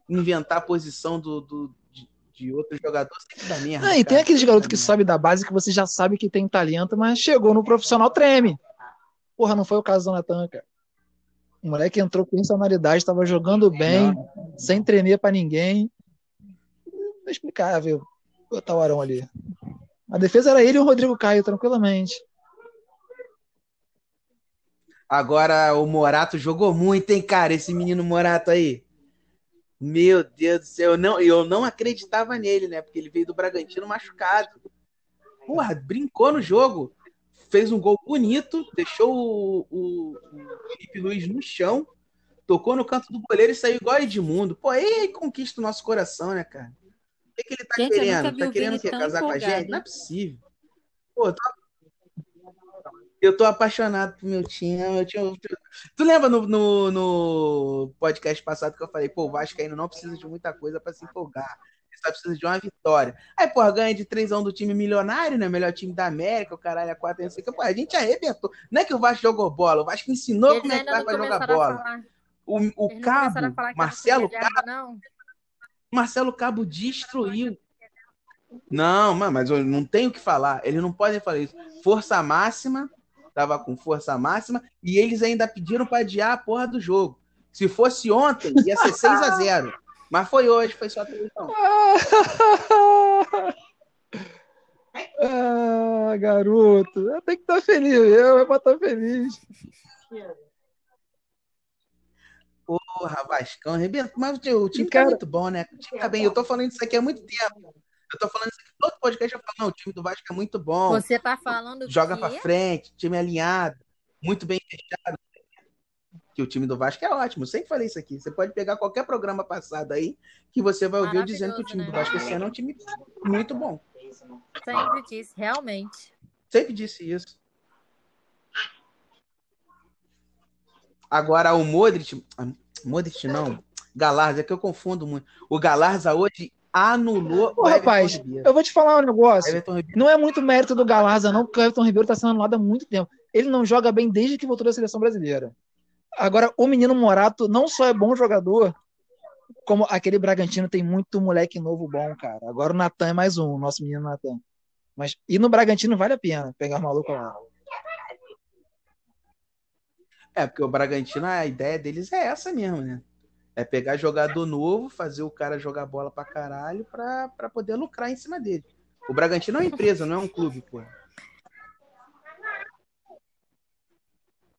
S1: inventar a posição do, do- de, outro jogador sempre dá merda.
S2: Ah, e tem aqueles garotos que sobe da base que você já sabe que tem talento, mas chegou no profissional treme. Porra, não foi o caso do Natan, cara. O moleque entrou com insanidade, estava jogando bem, sem tremer pra ninguém. Inexplicável. Botar o Arão ali. A defesa era ele e o Rodrigo Caio, tranquilamente.
S1: Agora o Morato jogou muito, hein, cara? Esse menino Morato aí. Meu Deus do céu, eu não, eu não acreditava nele, né? Porque ele veio do Bragantino machucado. Porra, brincou no jogo. Fez um gol bonito, deixou o, o, o Felipe Luiz no chão, tocou no canto do goleiro e saiu igual Edmundo. Pô, aí conquista o nosso coração, né, cara? O que, que ele tá
S3: Gente,
S1: querendo? Tá querendo
S3: tão
S1: casar com a gente? Não é possível. Pô, tô eu tô apaixonado pro meu time. meu time- Tu lembra no, no, no podcast passado que eu falei, pô, o Vasco ainda não precisa de muita coisa pra se empolgar. Ele só precisa de uma vitória. Aí, pô, ganha de 3x1 do time milionário, né? Melhor time da América, o caralho, a 4 não sei o que. Pô, a gente arrebentou. Não é que o Vasco jogou bola, o Vasco ensinou
S3: Eles
S1: como é que
S3: não
S1: pra jogar bola. O, o
S3: Eles
S1: Cabo, Marcelo
S3: reserva, não.
S1: Marcelo Cabo destruiu. Não, mano, mas eu não tenho o que falar. Eles não podem falar isso. Força máxima, tava com força máxima, e eles ainda pediram para adiar a porra do jogo. Se fosse ontem, ia ser 6 a 0 Mas foi hoje, foi só 3 não.
S2: ah, garoto. Tem que estar feliz. Eu vou estar feliz.
S1: Porra, Vascão, arrebenta. Mas o time- o time
S2: Cara-
S1: tá muito bom, né? O time tá bem. Eu tô falando isso aqui há muito tempo. Eu tô falando isso aqui todo podcast. Eu falo, não, o time do Vasco é muito bom.
S3: Você tá falando
S1: joga
S3: que...
S1: pra frente, time alinhado, muito bem fechado. Que o time do Vasco é ótimo, eu sempre falei isso aqui. Você pode pegar qualquer programa passado aí que você vai ouvir eu dizendo que o time do
S3: Maravilhoso,
S1: Vasco esse ano é um time muito bom.
S3: Sempre disse, realmente.
S1: Sempre disse isso. Agora o Modric, ah, Modric não, Galarza, é que eu confundo muito. O Galarza hoje anulou
S2: Ô,
S1: o Everton
S2: rapaz,
S1: Ribeiro.
S2: eu vou te falar um negócio. Não é muito mérito do Galarza, não, porque o Everton Ribeiro está sendo anulado há muito tempo. Ele não joga bem desde que voltou da seleção brasileira. Agora, o menino Morato não só é bom jogador, como aquele Bragantino tem muito moleque novo bom, cara. Agora o Natan é mais um, o nosso menino Natan. Mas ir no Bragantino vale a pena pegar o maluco lá.
S1: É, porque o Bragantino, a ideia deles é essa mesmo, né? É pegar jogador novo, fazer o cara jogar bola pra caralho pra, pra poder lucrar em cima dele. O Bragantino é uma empresa, não é um clube, pô.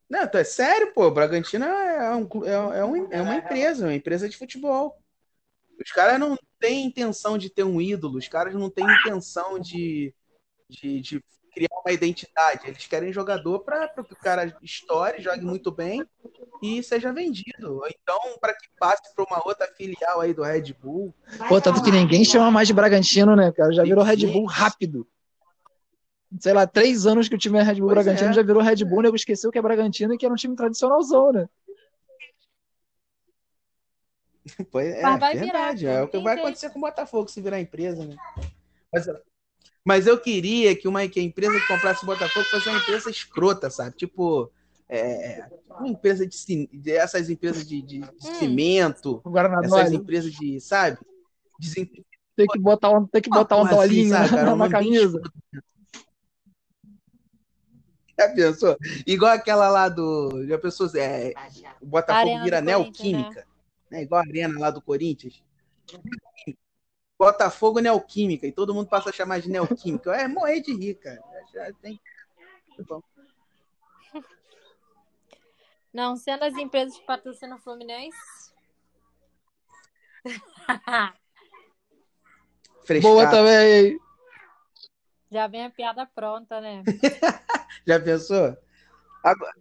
S1: Não, tu é sério, pô. O Bragantino é, um, clu- é, é, um- é uma empresa, uma empresa de futebol. Os caras não têm intenção de ter um ídolo, os caras não têm intenção de, de, de criar uma identidade. Eles querem jogador para que o cara estoure, jogue muito bem e seja vendido. Ou então, para que passe para uma outra filial aí do Red Bull.
S2: Pô, tanto que ninguém chama mais de Bragantino, né, cara? Já virou Red Bull rápido. Sei lá, três anos que o time é Red Bull
S1: Pois
S2: Bragantino,
S1: é.
S2: já virou Red Bull, o nego esqueceu que é Bragantino e que era um time tradicionalzão, né?
S1: Pois é,
S3: Mas vai
S1: verdade.
S3: virar,
S1: é o que vai acontecer com o Botafogo se virar empresa, né? Mas, mas eu queria que uma que a empresa que comprasse o Botafogo fosse uma empresa escrota, sabe? Tipo, é, uma empresa de, essas empresas de, de- de
S3: Hum.
S1: cimento, essas empresas de, sabe?
S2: Tem que botar um, tem que botar um
S1: assim,
S2: dolinho
S1: sabe, cara?
S2: na, na camisa.
S1: Já pensou? Igual aquela lá do. Já pensou? É, o Botafogo
S3: Arena
S1: vira neoquímica. Né? Igual a arena lá do Corinthians. Botafogo Neoquímica, e todo mundo passa a chamar de Neoquímica. É morrer de rir, cara. Já tem. Bom.
S3: Não, sendo as empresas que patrocinam o Fluminense.
S2: Boa também.
S3: Já vem a piada pronta, né?
S1: Já pensou? Agora,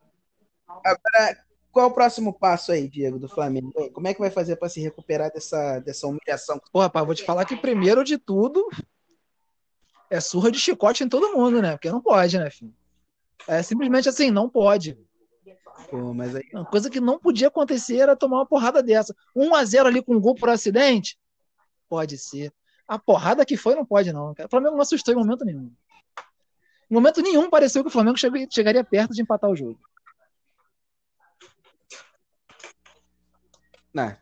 S1: agora, qual o próximo passo aí, Diego, do Flamengo? Como é que vai fazer para se recuperar dessa, dessa humilhação?
S2: Pô, rapaz, vou te falar que primeiro de tudo é surra de chicote em todo mundo, né? Porque não pode, né, filho? É simplesmente assim, não pode.
S1: Pô, mas aí,
S2: Uma coisa que não podia acontecer era tomar uma porrada dessa. 1 a 0 ali com um gol por acidente? Pode ser. A porrada que foi não pode, não. O Flamengo não assustou em momento nenhum. Em momento nenhum pareceu que o Flamengo chegaria perto de empatar o jogo.
S1: Não,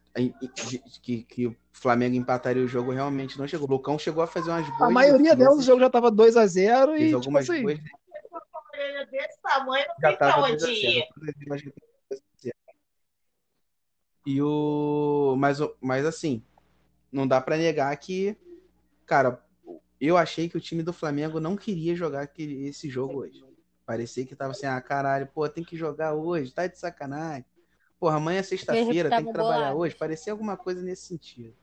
S1: de- que, que o Flamengo empataria o jogo realmente não chegou. O Lucão chegou a fazer umas boas
S2: A maioria delas, o jogo já tava 2 a 0
S1: fez
S2: e tipo
S1: algumas
S2: assim,
S1: boas
S4: Orelha desse tamanho, não
S1: já
S4: tem pra
S1: tava
S4: onde
S1: 2 a 0.
S4: ir.
S1: Mas já tava 2 a 0. E o mas, o- mas assim, não dá pra negar que, cara, eu achei que o time do Flamengo não queria jogar aquele, esse jogo hoje. Parecia que tava assim, ah, caralho, pô, tem que jogar hoje, tá de sacanagem. Porra, amanhã é sexta-feira, tem que trabalhar
S3: bolados.
S1: hoje. Parecia alguma coisa nesse sentido.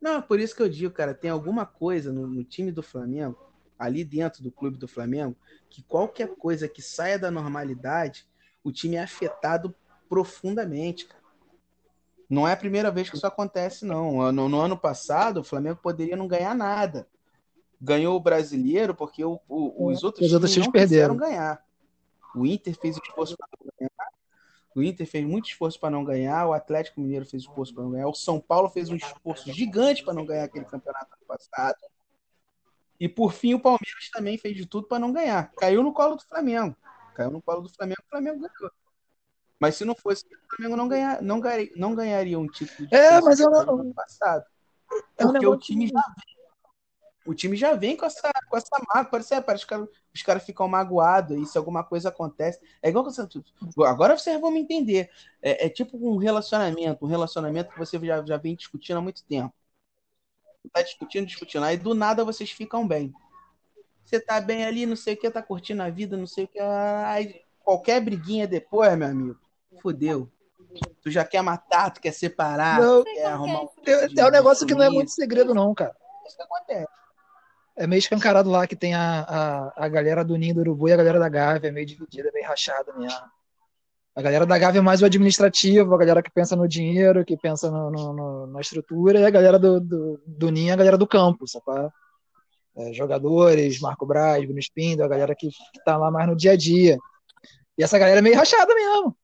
S1: Não, é por isso que eu digo, cara, tem alguma coisa no, no time do Flamengo, ali dentro do clube do Flamengo, que qualquer coisa que saia da normalidade, o time é afetado profundamente, cara. Não é a primeira vez que isso acontece, não. No, no ano passado, o Flamengo poderia não ganhar nada. Ganhou o brasileiro porque o- o- os outros
S2: Os outros
S1: times
S2: times
S1: não
S2: perderam.
S1: quiseram ganhar. O Inter fez esforço para ganhar. O Inter fez muito esforço para não ganhar. O Atlético Mineiro fez esforço para não ganhar. O São Paulo fez um esforço gigante para não ganhar aquele campeonato ano passado. E por fim, o Palmeiras também fez de tudo para não ganhar. Caiu no colo do Flamengo. Caiu no colo do Flamengo, o Flamengo ganhou. Mas se não fosse, o Flamengo não, ganhar, não, ganharia, não ganharia um título de
S2: É, mas eu
S1: lugar
S2: não-
S1: no ano passado.
S2: É
S1: Porque o time já vem. O time já vem com essa, com essa mágoa. Parece, é, parece que os caras- ficam magoados aí se alguma coisa acontece. É igual que você. Agora vocês vão me entender. É, é tipo um relacionamento, um relacionamento que você já, já vem discutindo há muito tempo. Tá discutindo, discutindo. Aí do nada vocês ficam bem. Você tá bem ali, não sei o que, tá curtindo a vida, não sei o que. Aí, qualquer briguinha depois, meu amigo, fudeu. Tu já quer matar, tu quer separar,
S2: Não.
S1: tu quer arrumar um
S2: é, é um negócio que não é muito segredo, não, cara.
S1: Isso que acontece.
S2: É meio escancarado lá que tem a, a, a galera do Ninho do Urubu e a galera da Gávea, é meio dividida, meio rachada mesmo. A galera da Gávea é mais o administrativo, a galera que pensa no dinheiro, que pensa no, no- no- na estrutura, e a galera do, do, do Ninho é a galera do campo, sacou? É, jogadores, Marco Braz, Bruno Espindo, a galera que, que tá lá mais no dia a dia. E essa galera é meio rachada mesmo.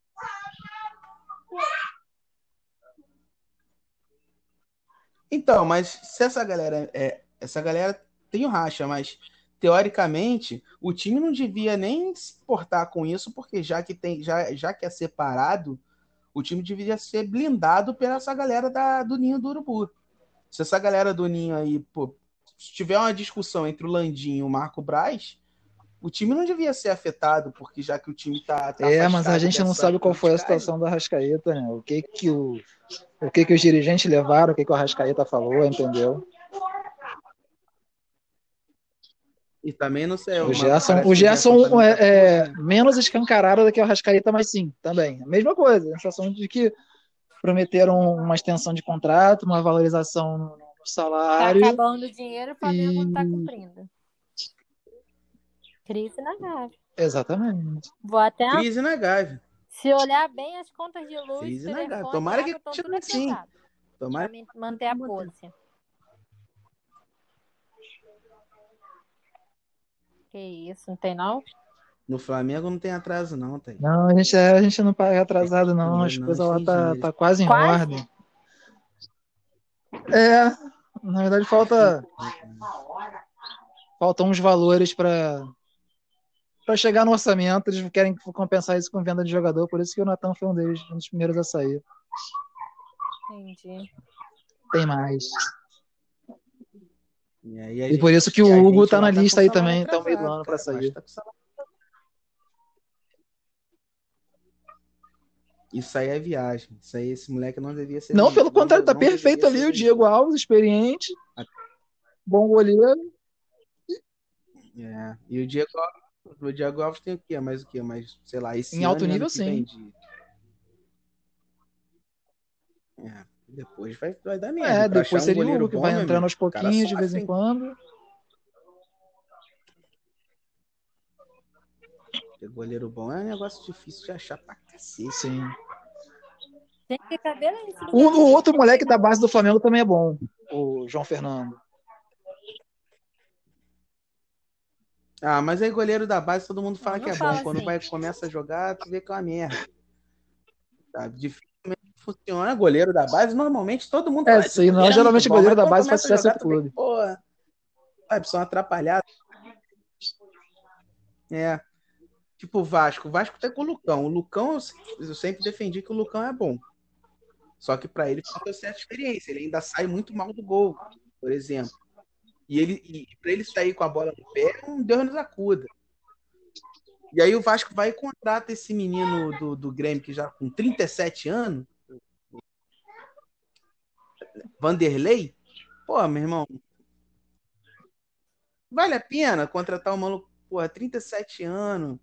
S1: Então, mas se essa galera é, essa galera tem o racha, mas teoricamente o time não devia nem se portar com isso, porque já que tem, já, já que é separado, o time deveria ser blindado pela essa galera da, do Ninho do Urubu. Se essa galera do Ninho aí, pô, se tiver uma discussão entre o Landinho e o Marco Braz, o time não devia ser afetado, porque já que o time tá, tá
S2: É, mas a gente não sabe qual foi a situação do Arrascaeta, né? O que que o, o que que os dirigentes levaram, o que que o Arrascaeta falou, entendeu?
S1: E também não sei.
S2: O Gerson, o
S1: que
S2: Gerson
S1: também tá
S2: é, é menos escancarado do que o Arrascaeta, mas sim, também. A mesma coisa, a sensação de que prometeram uma extensão de contrato, uma valorização no, no
S3: Tá
S2: salário.
S3: acabando o dinheiro, o Flamengo não tá
S2: E-
S3: cumprindo. Crise na Gávea.
S2: Exatamente.
S3: Vou até.
S1: Crise na Gávea.
S3: Se olhar bem as contas de luz,
S1: Crise na Gávea. Tomara que continue assim. Tomara
S3: Pra manter a pose. Que isso, não tem não?
S1: No Flamengo não tem atraso, não, tem.
S2: Não, a gente, a gente não paga atrasado, não. As
S1: Não,
S2: coisas lá tá,
S1: dinheiro.
S2: tá quase em
S3: Quase?
S2: ordem. É, na verdade falta, faltam uns valores para para chegar no orçamento. Eles querem compensar isso com venda de jogador, por isso que o Natan foi um deles, um dos primeiros a sair.
S3: Entendi.
S2: Tem mais.
S1: E, aí
S2: E
S1: gente-
S2: por isso que o Hugo tá na
S1: com
S2: lista aí também, tá meio do ano pra
S1: cara,
S2: sair.
S1: tá salário- Isso aí é viagem. Isso aí, esse moleque não devia ser.
S2: Não, pelo contrário, tá perfeito ali. O. Diego Alves, experiente, bom goleiro.
S1: É. E o Diego Alves, o Diego Alves tem o quê? Mais o quê? Mais, sei lá, esse
S2: Em alto nível, sim.
S1: de- É. Depois vai, vai dar merda.
S2: É,
S1: Pra
S2: depois
S1: achar um
S2: seria o
S1: goleiro
S2: que
S1: bom,
S2: vai entrando aos pouquinhos, de vez em quando.
S1: Porque goleiro bom é um negócio difícil de achar pra cacete.
S2: Sim.
S3: Tem que cabelo
S2: O, o outro moleque da base do Flamengo também é bom, o João Fernando.
S1: Ah, mas aí goleiro da base todo mundo fala
S3: Não
S1: que é
S3: fala
S1: bom. Quando
S3: assim.
S1: vai começa a jogar, tu vê que é uma merda. Sabe? Dificilmente funciona. Goleiro da base, normalmente todo mundo
S2: É,
S1: fala,
S2: sim,
S1: "Esse
S2: não,
S1: é
S2: geralmente
S1: bom",
S2: goleiro da base faz sucesso
S1: vê
S2: clube.
S1: que, Porra, sabe, são atrapalhados. É. Tipo o Vasco. O Vasco tá com o Lucão. O Lucão, eu se- eu sempre defendi que o Lucão é bom. Só que pra ele falta certa experiência. Ele ainda sai muito mal do gol, por exemplo. E ele e para ele sair com a bola no pé, um Deus nos acuda. E aí o Vasco vai e contrata esse menino do, do Grêmio que já com 37 anos, Vanderlei. Pô, meu irmão, vale a pena contratar um maluco, porra, 37 anos,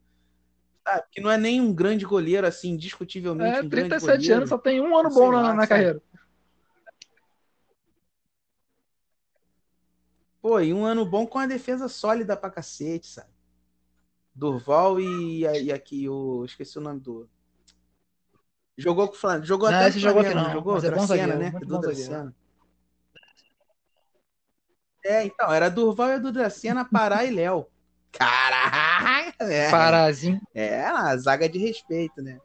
S1: sabe? Que não é nem um grande goleiro, assim, discutivelmente
S2: É,
S1: um grande
S2: 37
S1: goleiro.
S2: anos, só tem um ano bom na,
S1: lá,
S2: na
S1: sabe?
S2: carreira.
S1: Pô, e um ano bom com a defesa sólida pra cacete, sabe? Durval e, e aqui o. Esqueci o nome do. Jogou com o Flamengo. Jogou
S2: Não,
S1: até
S2: esse jogou aqui não,
S1: jogou?
S2: mas é
S1: Dracena, né?
S2: muito
S1: Edu
S2: zagueiro.
S1: Dracena. É, então, era Durval e Edu Dracena, Pará e Léo. Caraca! É,
S2: Parazinho.
S1: é uma zaga de respeito, né?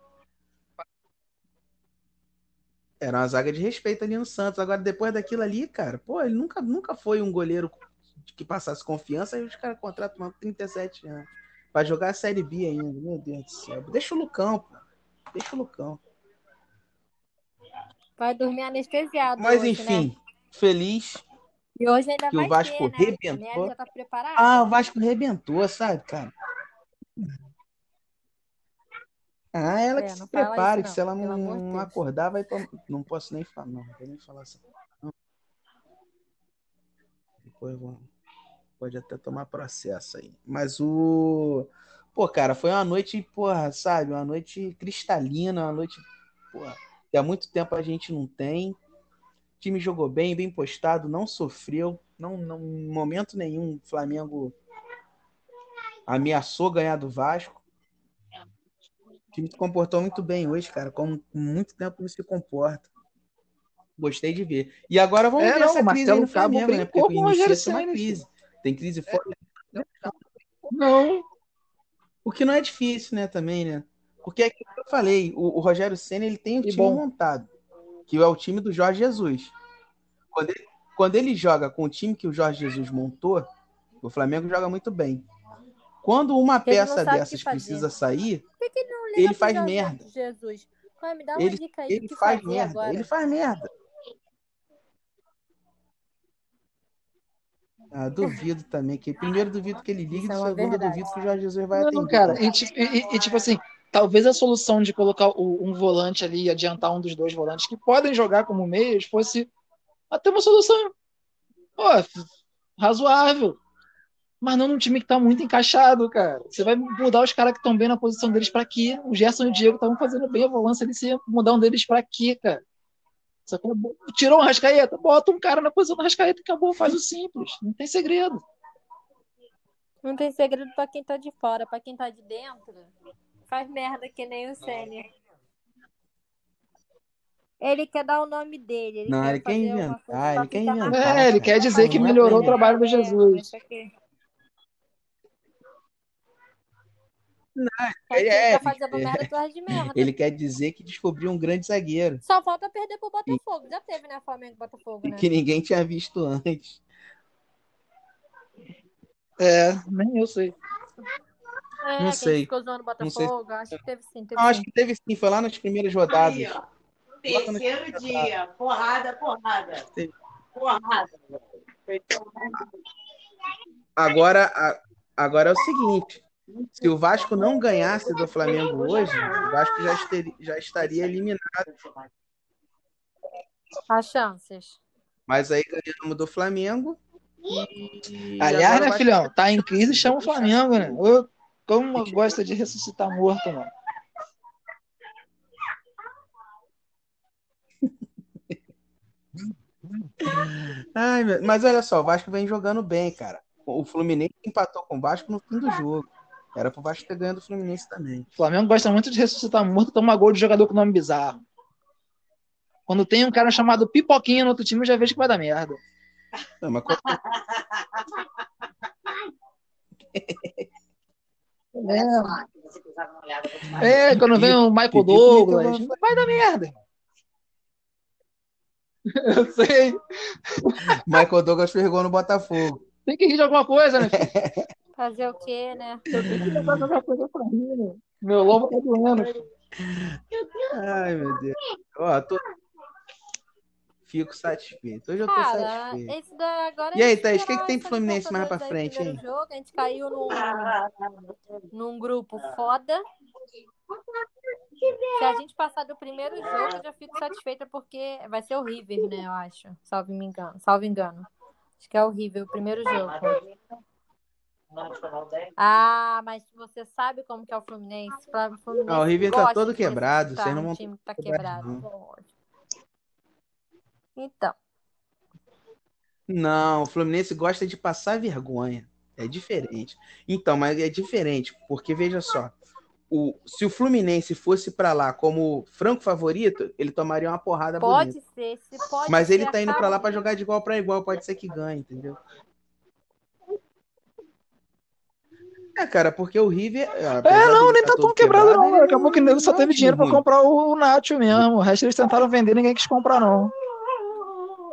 S1: Era uma zaga de respeito ali no Santos. Agora, depois daquilo ali, cara, pô, ele nunca, nunca foi um goleiro que passasse confiança e os caras contratam com 37 anos. Vai jogar a Série B ainda, meu Deus do céu. Deixa o Lucão, pô. Deixa o Lucão.
S3: Vai dormir anestesiado.
S1: Mas
S3: hoje,
S1: enfim,
S3: Né?
S1: feliz
S3: E hoje ainda
S1: que o
S3: vai
S1: Vasco
S3: ter, né?
S1: rebentou.
S3: Tá.
S1: Ah, o Vasco rebentou, sabe, cara? Ah, ela
S3: É,
S1: que se prepare, que se ela
S3: não,
S1: não acordar, vai tomar. Não posso nem falar, não, não vou nem falar assim. Não. Depois eu vou... pode até tomar processo aí. Mas o. Pô, cara, foi uma noite, porra, sabe? Uma noite cristalina, uma noite, porra, que há muito tempo a gente não tem. O time jogou bem, bem postado, não sofreu. Não, não, em momento nenhum, o Flamengo ameaçou ganhar do Vasco. O time se comportou muito bem hoje, cara, como com muito tempo não se comporta. Gostei de ver. E agora vamos
S2: É,
S1: ver
S2: não,
S1: essa
S2: o
S1: crise aí
S2: Marcelo
S1: no Flamengo, né? Porque
S2: com o
S1: inicia
S2: Rogério
S1: uma crise. Tem crise fora.
S2: Não.
S1: O que não é difícil, né, também, né? Porque é aquilo que eu falei, o, o Rogério Senna, ele tem o
S2: E
S1: time
S2: bom.
S1: montado, que é o time do Jorge Jesus. Quando ele, quando ele joga com o time que o Jorge Jesus montou, o Flamengo joga muito bem. Quando uma
S3: Ele
S1: peça dessas precisa sair,
S3: Por que que ele não
S1: ele faz merda.
S3: Jesus. Vai, me dá uma
S1: Ele-
S3: dica aí
S1: ele faz merda.
S3: agora.
S1: Ele faz merda. Ah, duvido também. que Primeiro duvido que ele ligue,
S3: é
S1: e segundo
S3: verdade.
S1: duvido que o Jorge Jesus vai
S2: Não,
S1: atender.
S2: cara, e, e- e, tipo assim, talvez a solução de colocar um volante ali e adiantar um dos dois volantes que podem jogar como meias fosse até uma solução pô, razoável. Mas não num time que tá muito encaixado, cara. Você vai mudar os caras que estão bem na posição deles pra quê? O Gerson e o Diego estavam fazendo bem a volância ali, você mudar um deles pra quê, cara? Tirou um Rascaeta, bota um cara na posição do Rascaeta e acabou, faz o simples. Não tem segredo.
S3: Não tem segredo pra quem tá de fora, pra quem tá de dentro. Faz merda que nem o Sênior. Ele quer dar o nome dele. Ele
S1: Não,
S3: quer
S1: ele quer inventar, ele quer inventar.
S2: É, ele quer dizer que
S1: é
S2: melhorou o trabalho do
S3: É,
S2: Jesus.
S1: É,
S3: ele
S1: é,
S3: tá
S1: é.
S3: merda.
S1: Ele quer dizer que descobriu um grande zagueiro.
S3: Só falta perder pro Botafogo. Já teve, né? Flamengo e Botafogo, né?
S1: Que ninguém tinha visto antes.
S2: É, nem eu sei.
S3: É,
S1: Não sei.
S3: ficou zoando o
S1: Não sei.
S3: Botafogo. Acho que teve sim. Teve
S1: Não, acho que teve sim, foi lá nas primeiras rodadas.
S4: Aí, ó. Terceiro dia. Porrada, porrada.
S1: Sim.
S4: Porrada.
S1: Agora, a- agora é o seguinte: se o Vasco não ganhasse do Flamengo hoje, o Vasco já, estaria, já estaria eliminado.
S3: As chances.
S1: Mas aí ganhamos do Flamengo. E...
S2: Aliás, né,
S1: Vasco-
S2: filhão? Tá em crise, chama o Flamengo, né? Ô, Como gosta de ressuscitar morto, mano.
S1: Ai, meu- Mas olha só, o Vasco vem jogando bem, cara. O Fluminense empatou com o Vasco no fim do jogo. Era pro Vasco ter ganhado do Fluminense também.
S2: O Flamengo gosta muito de ressuscitar morto e tomar gol de jogador com nome bizarro. Quando tem um cara chamado Pipoquinha no outro time, eu já vejo que vai dar merda.
S1: Não, mas
S2: É, é quando vem o Michael Douglas, vai dar merda. Eu sei.
S1: Michael Douglas pegou no Botafogo.
S2: Tem que rir de alguma coisa, né? filho?
S3: Fazer o quê, né?
S2: Eu tenho que tentar alguma coisa pra rir, né? Meu lombo tá doendo.
S1: Ai, meu Deus. Ó, tô... Fico satisfeito. Hoje eu tô
S3: Cara,
S1: satisfeito.
S3: esse da agora
S1: E aí, Thaís, o que que tem pro Fluminense mais pra frente, hein?
S3: jogo, a gente caiu num, num grupo foda. Se a gente passar do primeiro jogo, eu já fico satisfeita porque vai ser o River, né? Eu acho. Salvo me engano. Salvo engano. Acho que é o River, o primeiro jogo. Ah, mas você sabe como que é o Fluminense? O Fluminense
S1: Ah, o River tá todo quebrado, vocês não vão
S3: time que tá quebrado.
S1: não.
S3: Então,
S1: Não, o Fluminense gosta de passar vergonha. É diferente. Então, mas é diferente, porque veja só. O, se o Fluminense fosse pra lá como franco favorito, ele tomaria uma porrada
S3: pode
S1: bonita.
S3: ser, se pode
S1: Mas ele tá indo pra
S3: acaba
S1: lá pra
S3: de-
S1: jogar de igual pra igual, pode ser que ganhe, entendeu? É, cara, porque o River.
S2: É, não, nem tá tão quebrado, não.
S1: ele
S2: Acabou que o nego só
S1: não é
S2: teve dinheiro pra
S1: ruim.
S2: comprar o Nacho mesmo. O resto eles tentaram vender, ninguém quis comprar, não.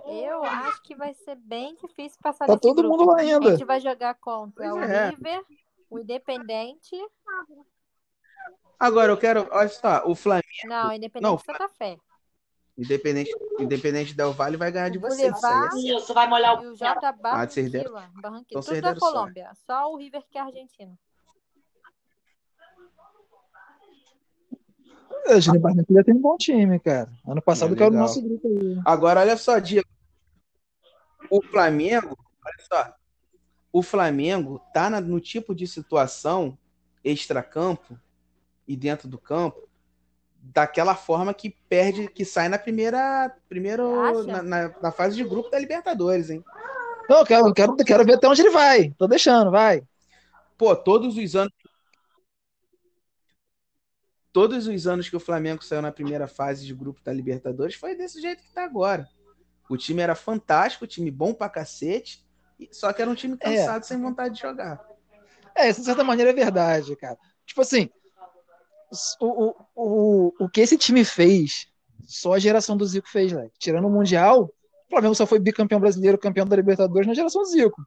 S3: Eu acho que vai ser bem difícil passar
S2: Tá todo
S3: grupo.
S2: mundo lá
S3: A
S2: ainda.
S3: gente vai jogar contra
S1: Pois
S3: o
S1: é.
S3: River, o Independente.
S1: Agora, eu quero. Olha só, o Flamengo,
S3: Não, o Independente
S1: Não,
S3: Santa Fé.
S1: Independente, Independente Del Vale, vai ganhar de
S3: O
S1: vocês. Isso é.
S4: Isso, vai molhar
S3: E o
S4: o
S3: J
S1: Ah,
S3: Barranquilla. Barranquilla.
S1: então
S3: Tudo da
S1: deram sorte.
S3: Colômbia. Só o River que é argentino.
S2: O Júnior Barranquilla tem um bom time, cara. Ano passado
S1: É,
S2: caiu no nosso grupo aí.
S1: Agora, olha só, Diego. O Flamengo, olha só. O Flamengo tá na- no tipo de situação extracampo e dentro do campo daquela forma que perde, que sai na primeira, primeiro, na, na- na fase de grupo da Libertadores, hein?
S2: Não, eu quero, quero, quero ver até onde ele vai. Tô deixando, vai.
S1: Pô, todos os anos. Todos os anos que o Flamengo saiu na primeira fase de grupo da Libertadores foi desse jeito que tá agora. O time era fantástico, time bom pra cacete, só que era um time
S2: É.
S1: cansado, sem vontade de jogar.
S2: É, isso de certa maneira é verdade, cara. Tipo assim, o, o, o, o que esse time fez, só a geração do Zico fez, né? Tirando o Mundial, o Flamengo só foi bicampeão brasileiro, campeão da Libertadores na geração Zico.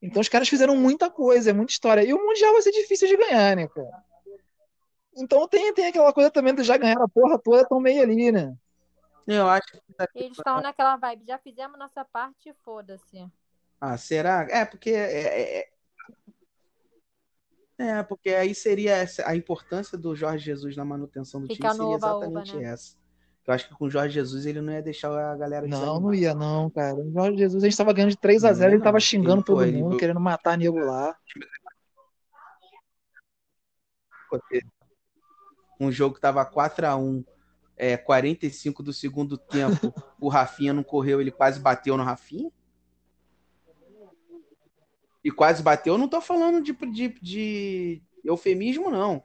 S2: Então os caras fizeram muita coisa, é muita história. E o Mundial vai ser difícil de ganhar, né, cara? Então tem, tem aquela coisa também de já ganhar a porra toda, estão meio ali, né?
S1: Eu acho que.
S3: Eles estão naquela vibe. Já fizemos nossa parte, foda-se.
S1: Ah, será? É, porque. É, é- é, porque aí seria essa- a importância do Jorge Jesus na manutenção do
S3: Ficar
S1: time seria exatamente
S3: né?
S1: essa. Eu acho que com o Jorge Jesus ele não ia deixar a galera
S2: Não,
S1: desanimar.
S2: não ia, não, cara. O Jorge Jesus, a gente tava ganhando de 3 a 0
S1: Não
S2: ele tava xingando
S1: Ele,
S2: todo
S1: ele-
S2: mundo, querendo matar nego lá.
S1: Um jogo que tava 4 a 1 é, 45 do segundo tempo, o Rafinha não correu, ele quase bateu no Rafinha. E quase bateu, eu não tô falando de, de, de eufemismo, não.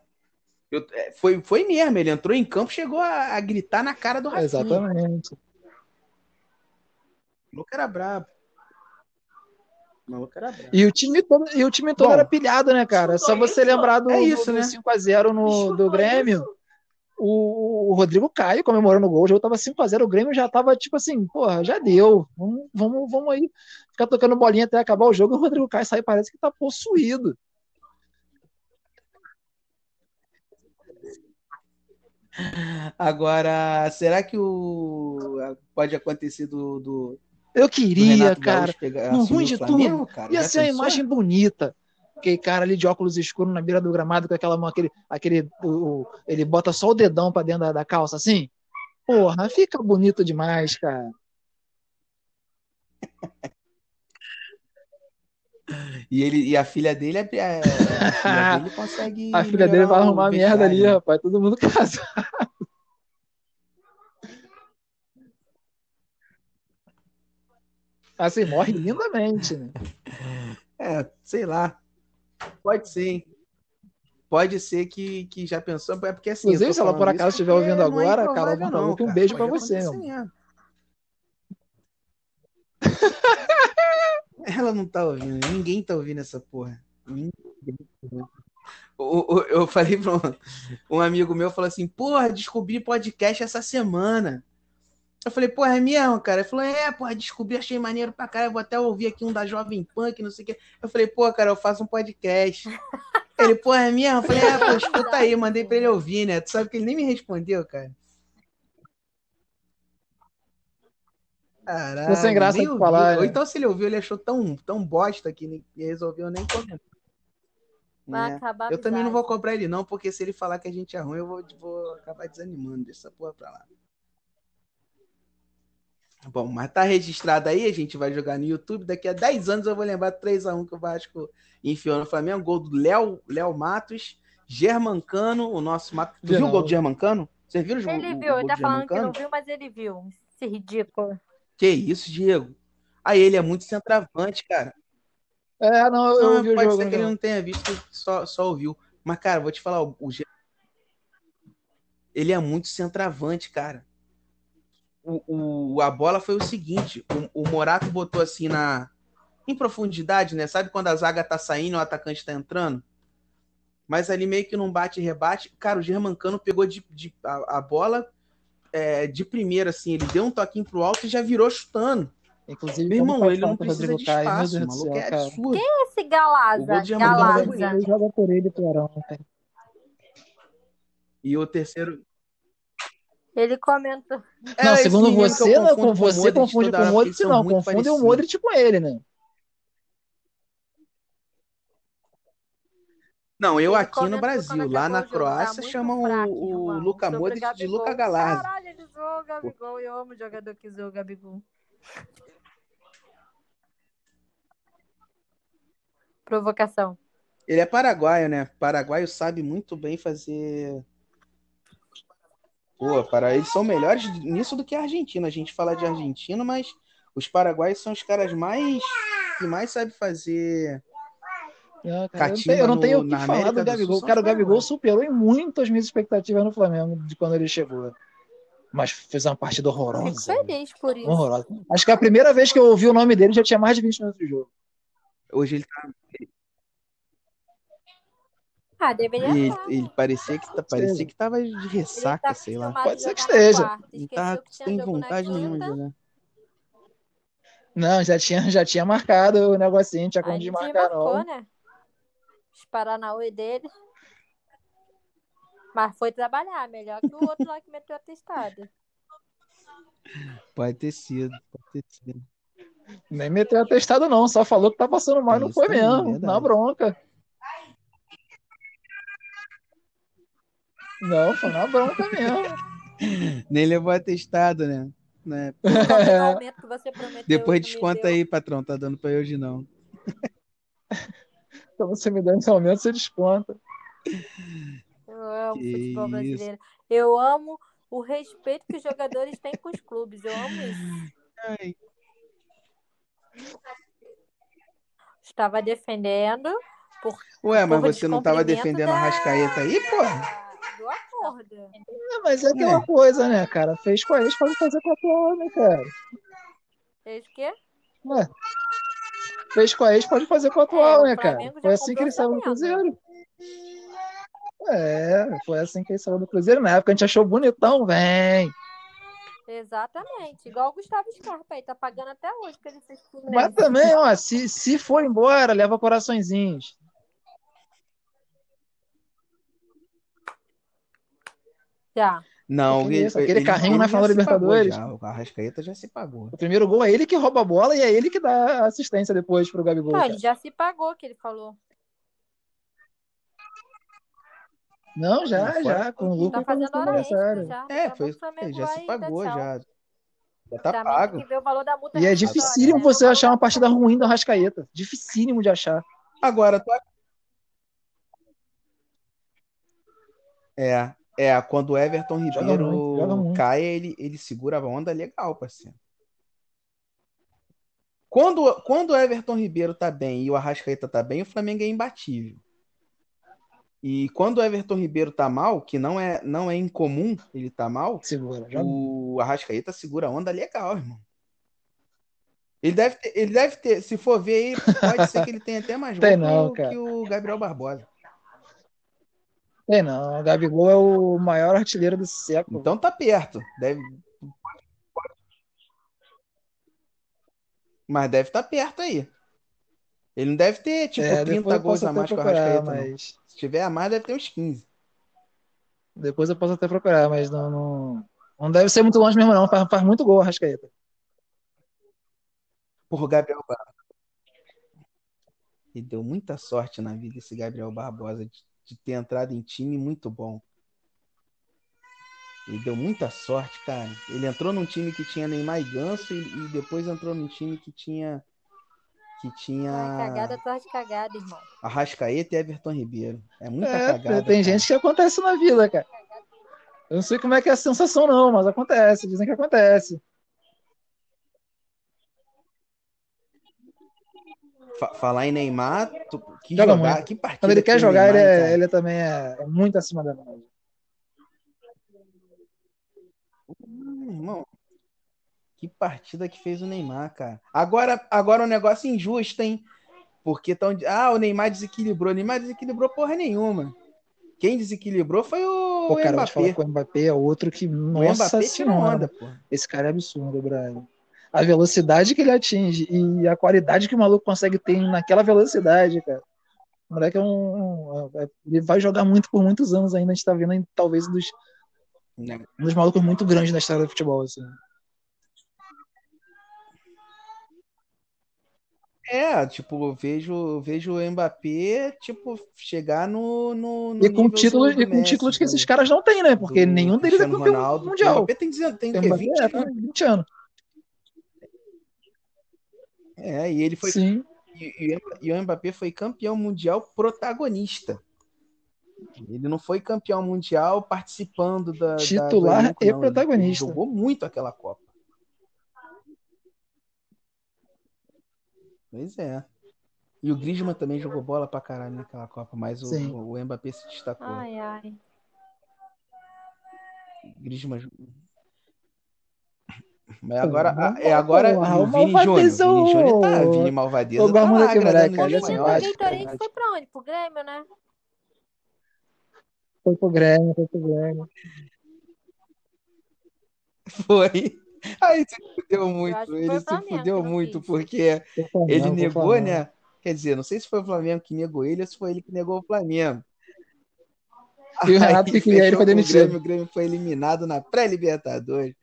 S1: Eu- é, foi, foi mesmo, ele entrou em campo, chegou a, a gritar na cara do Rafinha.
S2: Exatamente.
S1: O maluco era brabo. Maluco era brabo.
S2: E o time todo, e o time todo
S1: Bom,
S2: era pilhado, né, cara? Só você lembrar do,
S1: É isso,
S2: do,
S1: né?
S2: 5x0 no, do Grêmio. O, o Rodrigo Caio comemorando o gol, o jogo tava 5x0, o Grêmio já tava tipo assim, porra, já deu. Vamos, vamos, vamos aí ficar tocando bolinha até acabar o jogo. E o Rodrigo Caio sai, parece que tá possuído.
S1: Agora, será que o pode acontecer do, do,
S2: Eu queria, cara.
S1: Pegar
S2: No
S1: assumir
S2: ruim de
S1: Flamengo,
S2: tudo,
S1: cara?
S2: Ia
S1: Já
S2: ser uma
S1: pensou?
S2: imagem bonita. aquele cara ali de óculos escuros na beira do gramado com aquela mão, aquele, aquele o, o- ele bota só o dedão pra dentro da, da calça assim. Porra, fica bonito demais, cara.
S1: E, ele, e a filha dele é, é- a filha dele consegue.
S2: A filha dele vai arrumar merda ali,
S1: vestiário.
S2: rapaz. Todo mundo casado. Assim, morre lindamente, né?
S1: É, sei lá. Pode ser. hein? Pode ser que, que já pensou. É porque assim. eu
S2: Inclusive, se ela por acaso estiver ouvindo
S1: é
S2: agora,
S1: improvável,
S2: Carol Luke, um beijo pra
S1: Pode
S2: você.
S1: Ela não tá ouvindo, ninguém tá ouvindo essa porra. Ninguém tá ouvindo. O- Eu falei pra um, um amigo meu, falou assim, porra, descobri podcast essa semana. Eu falei, porra, é mesmo, cara? Ele falou, é, porra, descobri, achei maneiro pra caralho, vou até ouvir aqui um da Jovem Pan, que não sei o quê. Eu falei, pô, cara, eu faço um podcast. Ele, porra, é mesmo? Eu falei, é, pô, escuta aí, mandei pra ele ouvir, né? Tu sabe que ele nem me respondeu, cara. Caralho,
S2: Ficou sem graça de falar,
S1: Ou
S2: né?
S1: então se ele ouviu, ele achou tão, tão bosta que resolveu nem comentar.
S3: Vai
S1: É.
S3: acabar
S1: Eu também não vou cobrar ele, não, porque se ele falar que a gente é ruim, eu vou, vou acabar desanimando. Deixa essa porra pra lá. Bom, mas tá registrado aí, a gente vai jogar no YouTube. Daqui a 10 anos eu vou lembrar 3x1 que o Vasco enfiou no Flamengo. Gol do Léo, Léo Matos, Germancano, o nosso Matos. Tu
S2: Vi
S1: viu o
S2: não.
S1: gol do Germancano? Você viu o,
S3: Ele
S1: o- o
S3: viu, ele tá falando que não viu, mas ele viu. Esse ridículo.
S1: Que isso, Diego? Aí ele é muito centroavante, cara.
S2: É, não, eu
S1: Não,
S2: o
S1: pode
S2: jogo.
S1: ser que ele
S2: não.
S1: não tenha visto, só, só ouviu. Mas, cara, vou te falar, o, o ele é muito centroavante, cara. O, o- a bola foi o seguinte: o, o Morato botou assim na. Em profundidade, né? Sabe quando a zaga tá saindo e o atacante tá entrando? Mas ali meio que não bate e rebate. Cara, o Germancano pegou de, de- a, a bola é, de primeira, assim. Ele deu um toquinho pro alto e já virou chutando.
S2: Inclusive,
S1: Meu irmão, ele não precisa
S2: Rodrigo
S1: de
S2: Caio,
S1: espaço.
S2: Deus
S1: O
S2: do
S1: maluco
S2: céu,
S1: é
S2: cara.
S1: absurdo.
S3: Esse
S1: O gol
S3: Galaza, Galaza.
S2: Ele joga por ele, Tuarão.
S1: E o terceiro.
S3: Ele comentou.
S1: É
S2: Não,
S1: esse
S2: segundo você, não, com você confunde com o Modric, não. Confunde o. Modric com ele, né?
S1: Não, eu
S3: Ele
S1: aqui no Brasil, lá na Croácia, chamam
S3: fraco,
S1: o, o Modric de. Luca Galarza.
S3: Caralho, ele zoou o Gabigol. Eu amo o jogador que zoou o Gabigol. Provocação.
S1: Ele é paraguaio, né? Paraguaio sabe muito bem fazer. Pô, para eles são melhores nisso do que a Argentina. A gente fala de argentino, mas os paraguaios são os caras mais que mais sabem fazer.
S2: Não, cara, eu não tenho, eu não tenho
S1: no-
S2: o que falar
S1: América
S2: do
S1: do
S2: Gabigol.
S1: São
S2: Cara, o Gabigol superou em muito as minhas expectativas no Flamengo de quando ele chegou. Mas fez uma partida
S3: Fico
S2: horrorosa.
S3: feliz por isso.
S2: Horrorosa. Acho que a primeira vez que eu ouvi o nome dele já tinha mais de 20 minutos de jogo.
S1: Hoje ele tá.
S3: Ah, deveria
S1: Ele,
S3: estar.
S1: ele parecia que tá, parecia que tava de
S3: Ele
S1: ressaca,
S3: tá
S1: sei lá.
S2: Pode ser que esteja.
S1: Não tá sem vontade nenhuma de jogar.
S2: Não, já tinha, já tinha marcado o negocinho, tinha como
S3: Aí ele
S2: desmarcar,
S3: marcou,
S2: não.
S3: né? Os Paranauê dele. Mas foi trabalhar, melhor que o outro lá que meteu atestado.
S1: Pode ter sido, pode ter sido.
S2: Nem meteu atestado, não. Só falou que tá passando mal e
S1: É
S2: não foi mesmo.
S1: verdade.
S2: Na bronca. Não, foi na bronca mesmo.
S1: Nem levou atestado, né? né?
S3: Prometeu
S1: Depois desconta aí, patrão. Tá dando pra hoje não.
S2: Então você me dá esse aumento, você desconta.
S3: Eu amo
S1: Que
S3: futebol
S1: isso.
S3: brasileiro. Eu amo o respeito que os jogadores têm com os clubes. Eu amo isso.
S1: Ai,
S3: Estava defendendo por
S1: Ué, mas você não tava
S3: descumprimento
S1: defendendo a
S3: da-
S1: Rascaeta aí, porra?
S3: Acordo.
S2: É, mas é aquela coisa, né, cara? Fez com a ex, pode fazer com a atual, né, cara?
S3: Fez o quê?
S2: Ué. Fez com a ex, pode fazer com a atual,
S3: É,
S2: né, cara? Foi assim que ele saiu do Cruzeiro. É, foi assim que ele saiu do Cruzeiro. Na época a gente achou bonitão, vem.
S3: Exatamente. Igual o Gustavo Scarpa aí, tá pagando até hoje que ele fez com o
S2: Mas também, ó, se, se for embora, leva coraçõezinhos.
S3: Já.
S1: Não,
S2: Aquele-
S1: ele,
S2: aquele
S1: ele-
S2: carrinho
S1: ele
S2: na
S1: já
S2: final da Libertadores.
S1: já. O Arrascaeta já se pagou.
S2: O primeiro gol é ele que rouba a bola e é ele que dá a assistência depois pro Gabigol.
S3: Não, ele já se pagou, que ele falou.
S2: Não, já,
S1: Não,
S2: já, com o lucro
S3: Tá
S2: com
S3: fazendo hora extra já.
S1: É,
S3: Daqui a
S1: foi isso
S3: Flamengo
S1: já se pagou, já. Já tá pago.
S3: tem que ver o valor da multa
S2: E é dificílimo
S3: né?
S2: você achar uma partida ruim do Arrascaeta. Dificílimo de achar.
S1: Agora, tu... É, é, quando o Everton Ribeiro
S2: muito, joga muito.
S1: cai, ele, ele segura a onda legal, parceiro. Quando, quando o Everton Ribeiro tá bem e o Arrascaeta tá bem, o Flamengo é imbatível. E quando o Everton Ribeiro tá mal, que não é, não é incomum ele tá mal,
S2: Segura,
S1: o Arrascaeta segura a onda legal, irmão. Ele deve ter, ele deve ter, se for ver aí, pode ser que ele tenha até mais gol o- que o Gabriel Barbosa.
S2: Tem não, o Gabigol é o maior artilheiro do século.
S1: Então tá perto. Deve... Mas deve estar perto aí. Ele não deve ter, tipo,
S2: É,
S1: 30
S2: depois eu
S1: gols a mais que o Arrascaeta,
S2: mas.
S1: Se tiver a mais, deve ter uns 15.
S2: Depois eu posso até procurar, mas não, não, não deve ser muito longe mesmo, não. Faz, faz muito gol o Arrascaeta.
S1: Porra, o Gabriel Barbosa. E deu muita sorte na vida esse Gabriel Barbosa de, de ter entrado em time muito bom. Ele deu muita sorte, cara. Ele entrou num time que tinha Neymar e Ganso e, e depois entrou num time que tinha que
S3: Ai,
S1: tinha
S3: cagada atrás de cagada, irmão.
S1: Arrascaeta e Everton Ribeiro. É muita
S2: É,
S1: cagada.
S2: tem
S1: cara.
S2: gente que acontece na vida, cara. Eu não sei como é que é a sensação, não, mas acontece. Dizem que acontece.
S1: Fa- falar em Neymar, tu, que
S2: Joga
S1: jogar,
S2: muito.
S1: que partida
S2: Quando ele
S1: que
S2: quer
S1: o
S2: jogar, ele,
S1: Neymar,
S2: é,
S1: cara.
S2: ele também é, é muito acima da média.
S1: Hum, irmão, que partida que fez o Neymar, cara. Agora, agora um negócio injusto, hein? Porque tão, ah, o Neymar desequilibrou. O Neymar desequilibrou porra nenhuma. Quem desequilibrou foi o
S2: Pô, cara, eu vou te falar
S1: Mbappé.
S2: que o Mbappé é outro que,
S1: O
S2: nossa
S1: Mbappé tirou
S2: senhora,
S1: onda, pô.
S2: esse cara é absurdo, Brian. A velocidade que ele atinge e a qualidade que o maluco consegue ter naquela velocidade, cara. O moleque é um. um- é- ele vai jogar muito por muitos anos ainda. A gente tá vendo talvez dos,
S1: Né?
S2: um dos malucos muito grandes da história do futebol. Assim.
S1: É, tipo, eu vejo, eu vejo o Mbappé, tipo, chegar no, no, no
S2: E com
S1: nível
S2: títulos, e com
S1: Messi,
S2: títulos que
S1: do-
S2: esses caras não têm, né? Porque
S1: do
S2: nenhum deles é campeão
S1: Ronaldo. O
S2: mundial.
S1: Mbappé tem, 19 tem,
S2: O
S1: o?
S2: Mbappé
S1: 20
S2: é,
S1: anos.
S2: tem 20 anos.
S1: É, e ele foi
S2: Sim.
S1: E, e- o Mbappé foi campeão mundial protagonista. Ele não foi campeão mundial participando da, da-
S2: Titular
S1: elenco,
S2: e
S1: não.
S2: Protagonista.
S1: Ele jogou muito aquela Copa. Pois é. E o Griezmann também jogou bola pra caralho naquela Copa, mas o,
S2: Sim.
S1: o Mbappé se destacou.
S3: Ai, ai.
S1: O Griezmann jogou. Mas agora,
S2: Vamos
S1: é agora o
S2: o
S1: Vini Júnior. Vini Júnior tá, Vini Malvadeza tá
S3: O
S2: olha
S3: menino
S2: só,
S1: espanhóis.
S2: acho que-
S3: Gatorade foi pra onde? Pro Grêmio, né?
S2: Foi pro Grêmio, foi pro Grêmio.
S1: Foi. Aí se fudeu
S3: Eu
S1: muito. Ele
S3: o
S1: se
S3: Flamengo
S1: fudeu muito, porque
S2: Flamengo,
S1: ele negou, né? Quer dizer, não sei se foi o Flamengo que negou ele ou se foi ele que negou o Flamengo.
S2: E o Renato que queria ele
S1: fechou
S2: foi
S1: com o
S2: demitido.
S1: Grêmio, o Grêmio foi eliminado na pré-Libertadores.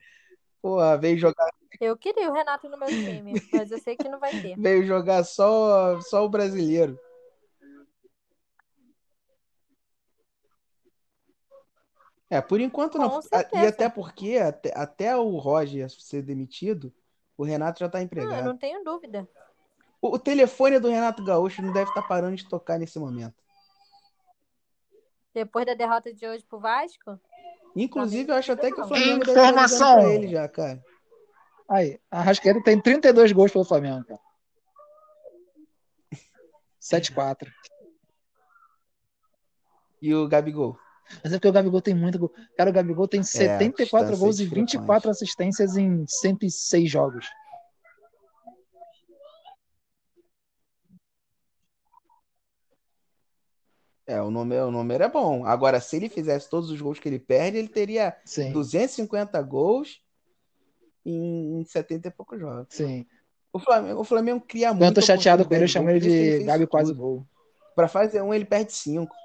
S1: Porra, veio jogar,
S3: Eu queria o Renato no meu time, mas eu sei que não vai ter.
S1: veio jogar só, só o brasileiro. É, por enquanto não.
S3: Com
S1: E
S3: certeza.
S1: até porque, até, até o Roger ser demitido, o Renato já tá
S3: Não, eu
S1: empregado.
S3: não tenho dúvida.
S1: O, o telefone do Renato Gaúcho não deve estar parando de tocar nesse momento.
S3: Depois da derrota de hoje pro Vasco,
S1: Inclusive, eu acho até que o. Flamengo deve
S2: Informação.
S1: pra ele já, cara.
S2: Aí, a Rascaeta tem 32 gols pelo Flamengo, cara. 7-4.
S1: E o Gabigol.
S2: Mas é porque o Gabigol tem muito gol. Cara, o Gabigol tem 74
S1: distância
S2: gols e
S1: discrepante.
S2: 24 assistências em 106 jogos.
S1: É, o número, o número é bom. Agora, se ele fizesse todos os gols que ele perde, ele teria
S2: Sim,
S1: 250 gols em 70 e poucos jogos.
S2: sim.
S1: O Flamengo, o Flamengo cria
S2: Quando eu
S1: muito
S2: tô chateado com ele, eu chamo ele de Gabi quase gol.
S1: Pra fazer um, ele perde cinco.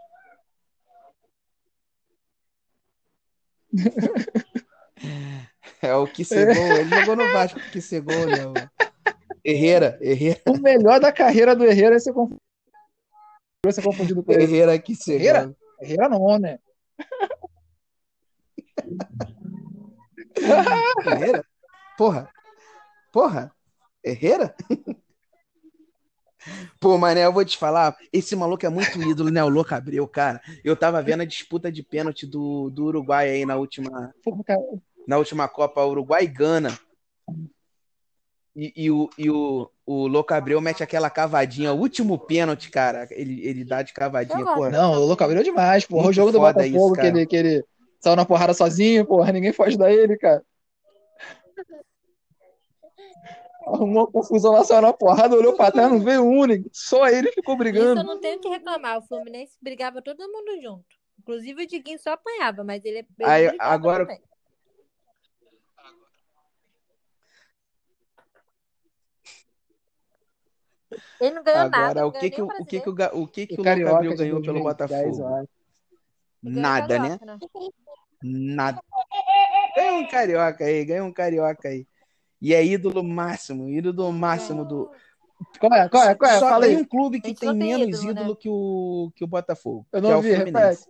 S1: É o que gol. Ele jogou no Vasco, que gol, né? Herrera, Herrera,
S2: O melhor da carreira do Herrera é ser confundido, ser confundido com ele.
S1: Herrera que
S2: Herrera? Herrera não, né?
S1: Herrera? Porra. Porra. Herrera? Pô, mané, eu vou te falar, esse maluco é muito ídolo, né? O Louco Abreu, cara. Eu tava vendo a disputa de pênalti do, do Uruguai aí na última, na última Copa Uruguai e Gana. E, e o, e o, o Louco Abreu mete aquela cavadinha, o último pênalti, cara. Ele, ele dá de cavadinha, porra.
S2: Não, o Louco Abreu é demais, porra. O
S1: Muito
S2: jogo do
S1: foda
S2: Botafogo,
S1: isso,
S2: que,
S1: cara.
S2: ele, que ele saiu na porrada sozinho, porra. Ninguém foge da ele, cara. Arrumou uma confusão lá, saiu na porrada, olhou pra trás, não veio um único. Só ele ficou
S3: Isso
S2: brigando.
S3: eu não tenho o que reclamar. O Fluminense brigava todo mundo junto. Inclusive o Diguinho só apanhava, mas ele, ele
S1: Aí, agora-
S3: também. Ele não ganhou nada.
S1: Agora, o que que, o, o que que o, o que que
S2: O
S1: o
S2: de
S1: ganhou pelo
S2: 2010, eu
S1: Botafogo? Nada, né?
S3: Carioca,
S1: Nada. Ganhou um carioca aí, ganhou um carioca aí. E é ídolo máximo, ídolo máximo do.
S2: Qual é? Qual é? Qual é?
S1: Só
S2: Fala
S1: tem
S2: aí.
S1: um clube que tem
S3: tem
S1: menos
S3: ídolo, né?
S1: ídolo que, o, que o Botafogo,
S2: Eu
S1: que
S2: não
S1: é o
S2: vi,
S1: Fluminense.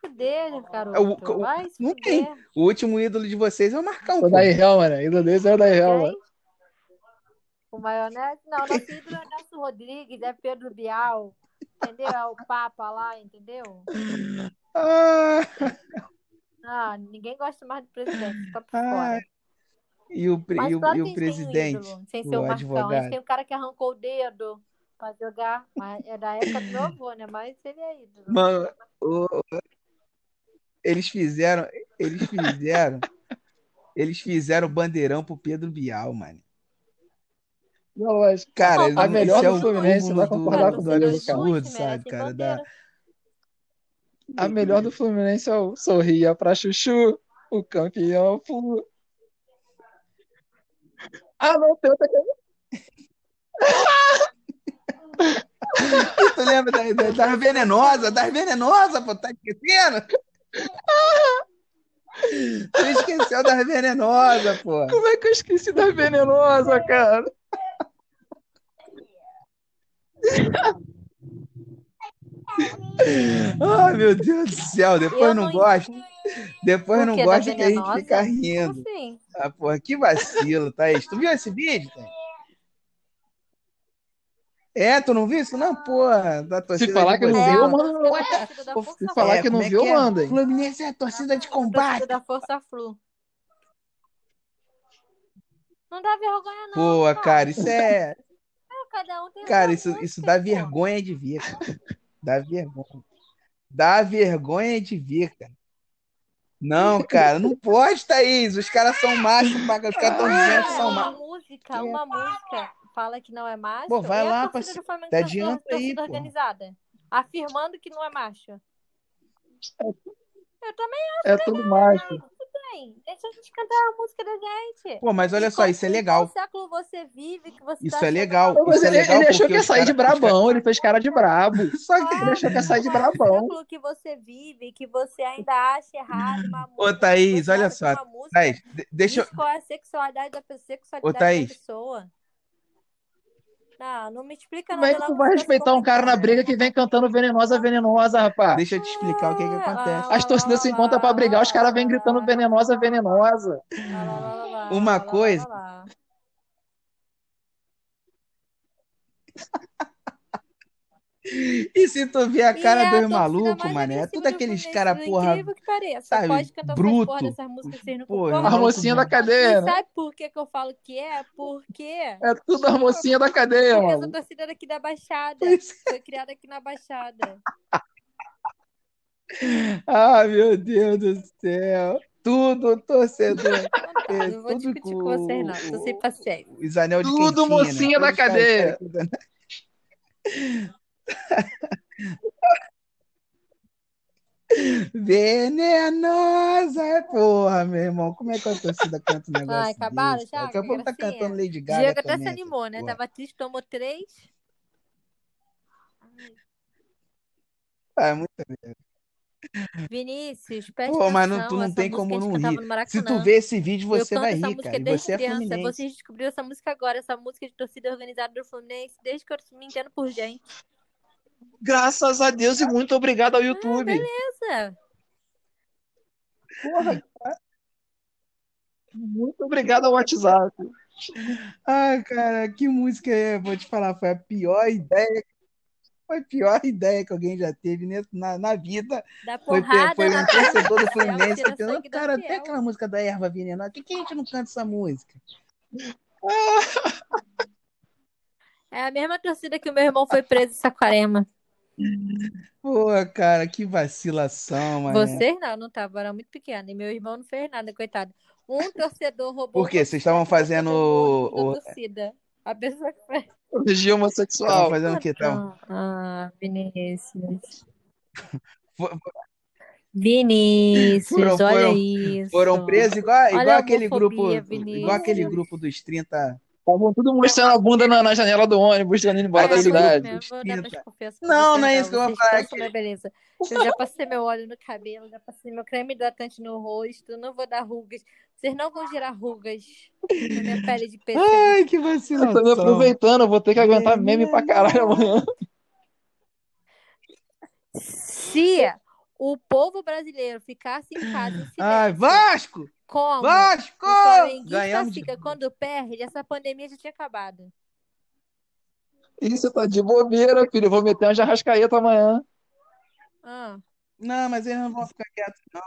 S3: Fuder, garoto.
S1: É o- o- não tem. O último ídolo de vocês é o Marcão,
S2: O
S1: pô.
S2: Daí Real, mano. Ídolo desse é o Daí Real,
S3: Quem?
S2: mano.
S3: O maionese? Não, nosso ídolo é Nelson Rodrigues, é Pedro Bial, entendeu? É o Papa lá, entendeu?
S1: Ah,
S3: Ah, ninguém gosta mais do presidente, tá por
S1: Ah,
S3: fora.
S1: e o, pre-
S3: Mas
S1: e o, e o
S3: a um
S1: presidente,
S3: ídolo, sem ser o Marcão. A gente
S1: advogado.
S3: tem um cara que arrancou o dedo pra jogar, mas é da época do meu avô, né? Mas ele é ídolo.
S1: Mano, o- eles fizeram, eles fizeram, eles fizeram bandeirão pro Pedro Bial, mano.
S2: Não, lógico.
S1: Cara,
S3: Não,
S2: a melhor
S1: é
S2: do
S1: o
S2: Fluminense vai
S1: do,
S2: concordar
S1: do
S2: com o
S1: do
S3: torcedores
S2: cara.
S1: absurdo, sabe, cara? Da...
S2: A melhor do Fluminense é o Sorria pra Chuchu, o campeão Flu. Ah, não, tem outra que
S1: Tu lembra da, da, das venenosas? Das venenosas, pô, tá esquecendo? Tu esqueceu das venenosas, pô.
S2: Como é que eu esqueci da venenosa, cara?
S1: Ai, meu Deus do céu, depois
S3: Eu
S1: não
S3: não
S1: gosta. Depois não gosta que a gente
S3: venenosa?
S1: fica rindo.
S3: Assim?
S1: Ah, porra, que vacilo, Thaís. Tu viu esse vídeo, Thaís? É, tu não viu isso? Não, porra, da torcida
S2: Se falar que não viu,
S3: É,
S2: eu
S3: a
S2: mando
S3: torcida
S2: no
S3: da
S2: WhatsApp.
S3: torcida da
S1: Pô,
S3: Força
S2: Se falar
S1: É,
S2: que não
S1: como é
S2: viu,
S1: que é?
S2: manda, hein?
S1: Fluminense é a torcida de combate.
S3: torcida da Força Flu. Não dá vergonha, não.
S1: Pô, cara, isso é.
S3: Cada um tem
S1: Cara, isso, isso dá vergonha de ver, cara. Dá vergonha. Dá vergonha de ver, cara. Não, cara, não pode, Thaís. Os caras são machos, pra- os caras estão dizendo que são
S3: Uma
S1: machos.
S3: música, uma música fala que não é macho.
S1: Pô, vai
S3: e
S1: lá,
S3: a torcida
S1: parceiro.
S3: do Flamengo
S1: Te
S3: que é tor-
S1: adianta aí, pô.
S3: organizada. Afirmando que não é macho. Eu também
S2: É tudo macho.
S3: Deixa a gente cantar a música da gente.
S1: Pô, mas olha
S3: Em
S1: só, isso é legal.
S3: Qual século você vive que você
S1: Isso
S3: tá
S1: é legal.
S2: Mas
S1: Isso é
S2: ele,
S1: legal
S2: ele achou que ia sair de
S1: caras- os
S2: brabão, ele fez cara de brabo.
S1: Só que.
S2: Ele achou que ia sair de brabão.
S3: século que você vive que você ainda acha errado uma música?
S1: Ô, Thaís, olha
S3: que
S1: só. Thaís, de- deixa eu.
S3: qual é a sexualidade da pessoa, sexualidade
S1: Ô, Thaís.
S3: da pessoa. Não, não me explica
S2: Como é
S3: nada
S2: que tu vai respeitar um cara na briga que vem cantando venenosa, venenosa, rapaz?
S1: Deixa eu te explicar o que que acontece.
S2: As torcidas se encontram pra brigar, os caras vêm gritando venenosa, venenosa.
S1: Uma coisa-. E se tu ver a
S3: E
S1: cara
S3: é torcida
S1: malucos,
S3: mais
S1: mané, é tudo
S3: do
S1: aqueles
S3: Fluminense,
S1: cara,
S3: por
S1: porra,
S3: incrível que pareça.
S1: sabe,
S3: Pode cantar
S1: bruto.
S3: porra dessas músicas vocês não
S1: Porra,
S3: concordam.
S2: A
S1: Maluco
S2: mocinha da cadeia, né?
S3: sabe por que, que eu falo que é? Porque,
S2: É tudo a mocinha da cadeia,
S3: porque essa
S2: mano.
S3: torcida daqui da Baixada foi criada aqui na Baixada.
S1: Ah, meu Deus do céu. Tudo torcedor.
S3: Então tá,
S1: É,
S3: não vou
S1: tudo
S3: discutir
S1: com
S3: com vocês, não. Tô sem paciência.
S1: Os anel de
S2: Tudo
S1: quentinha, né?
S2: mocinha da
S1: os caras-
S2: cadeia.
S1: Venenosa, porra, meu irmão. Como é que a torcida canta um negócio
S3: Ai, acabaram
S1: desse?
S3: já?
S1: Daqui a pouco tá cantando Lady Gaga
S3: Diego até se animou, né?
S1: porra.
S3: Tava triste, tomou três.
S1: Ah, é muito...
S3: Vinícius, presta
S1: Pô, mas não- tu não tem como não rir. Se tu ver esse vídeo, você vai rir, cara. E você é
S3: criança.
S1: Fluminense.
S3: Vocês descobriram essa música agora, essa música de torcida organizada do Fluminense, desde que eu me entendo por gente.
S2: Graças a Deus e muito obrigado ao YouTube.
S3: Beleza.
S2: Porra, cara. Muito obrigado ao WhatsApp.
S1: Ai, cara, que música é? Vou te falar, foi a pior ideia. Foi a pior ideia que alguém já teve na, na vida. Foi,
S3: porrada
S1: foi
S3: na
S1: um torcedor do Fluminense.
S3: sangue da
S1: Cara, até
S3: Fiel.
S1: aquela música da erva venenosa. Por que, que a gente não canta essa música?
S3: É a mesma torcida que o meu irmão foi preso em Saquarema.
S1: Pô, cara, que vacilação, mano.
S3: Vocês não, não tava, era muito pequeno. E meu irmão não fez nada, coitado. Um torcedor roubou.
S1: Por quê? Vocês estavam fazendo
S3: do
S1: o-
S3: da torcida. A pessoa que.
S2: Orgia
S1: Estavam
S2: homossexual.
S1: fazendo o quê? Tavam-
S3: Ah, Vinícius. Vinícius,
S1: Foram-
S3: olha
S1: foram-
S3: isso.
S1: Foram presos igual, igual aquele grupo, igual aquele grupo dos 30.
S2: Estavam tudo mostrando a bunda na, na janela do ônibus, indo embora da cidade.
S3: vou dar.
S1: Não, não é isso que eu vou falar, é
S3: mas beleza. Eu já passei meu óleo no cabelo, já passei meu creme hidratante no rosto, não vou dar rugas. Vocês não vão gerar rugas na minha pele de pêssego.
S1: Ai, que
S2: Eu tô me aproveitando, eu vou ter que aguentar meme pra caralho amanhã.
S3: Se o povo brasileiro ficasse em casa em
S1: Ai, Vasco!
S3: Como
S1: Vasco! Ganhamos de...
S3: fica quando perde, essa pandemia já tinha acabado.
S2: Isso, tá de bobeira, filho. Eu vou meter uma jarrascaeta amanhã.
S3: Ah,
S1: Não, mas eles não vão ficar quietos, não.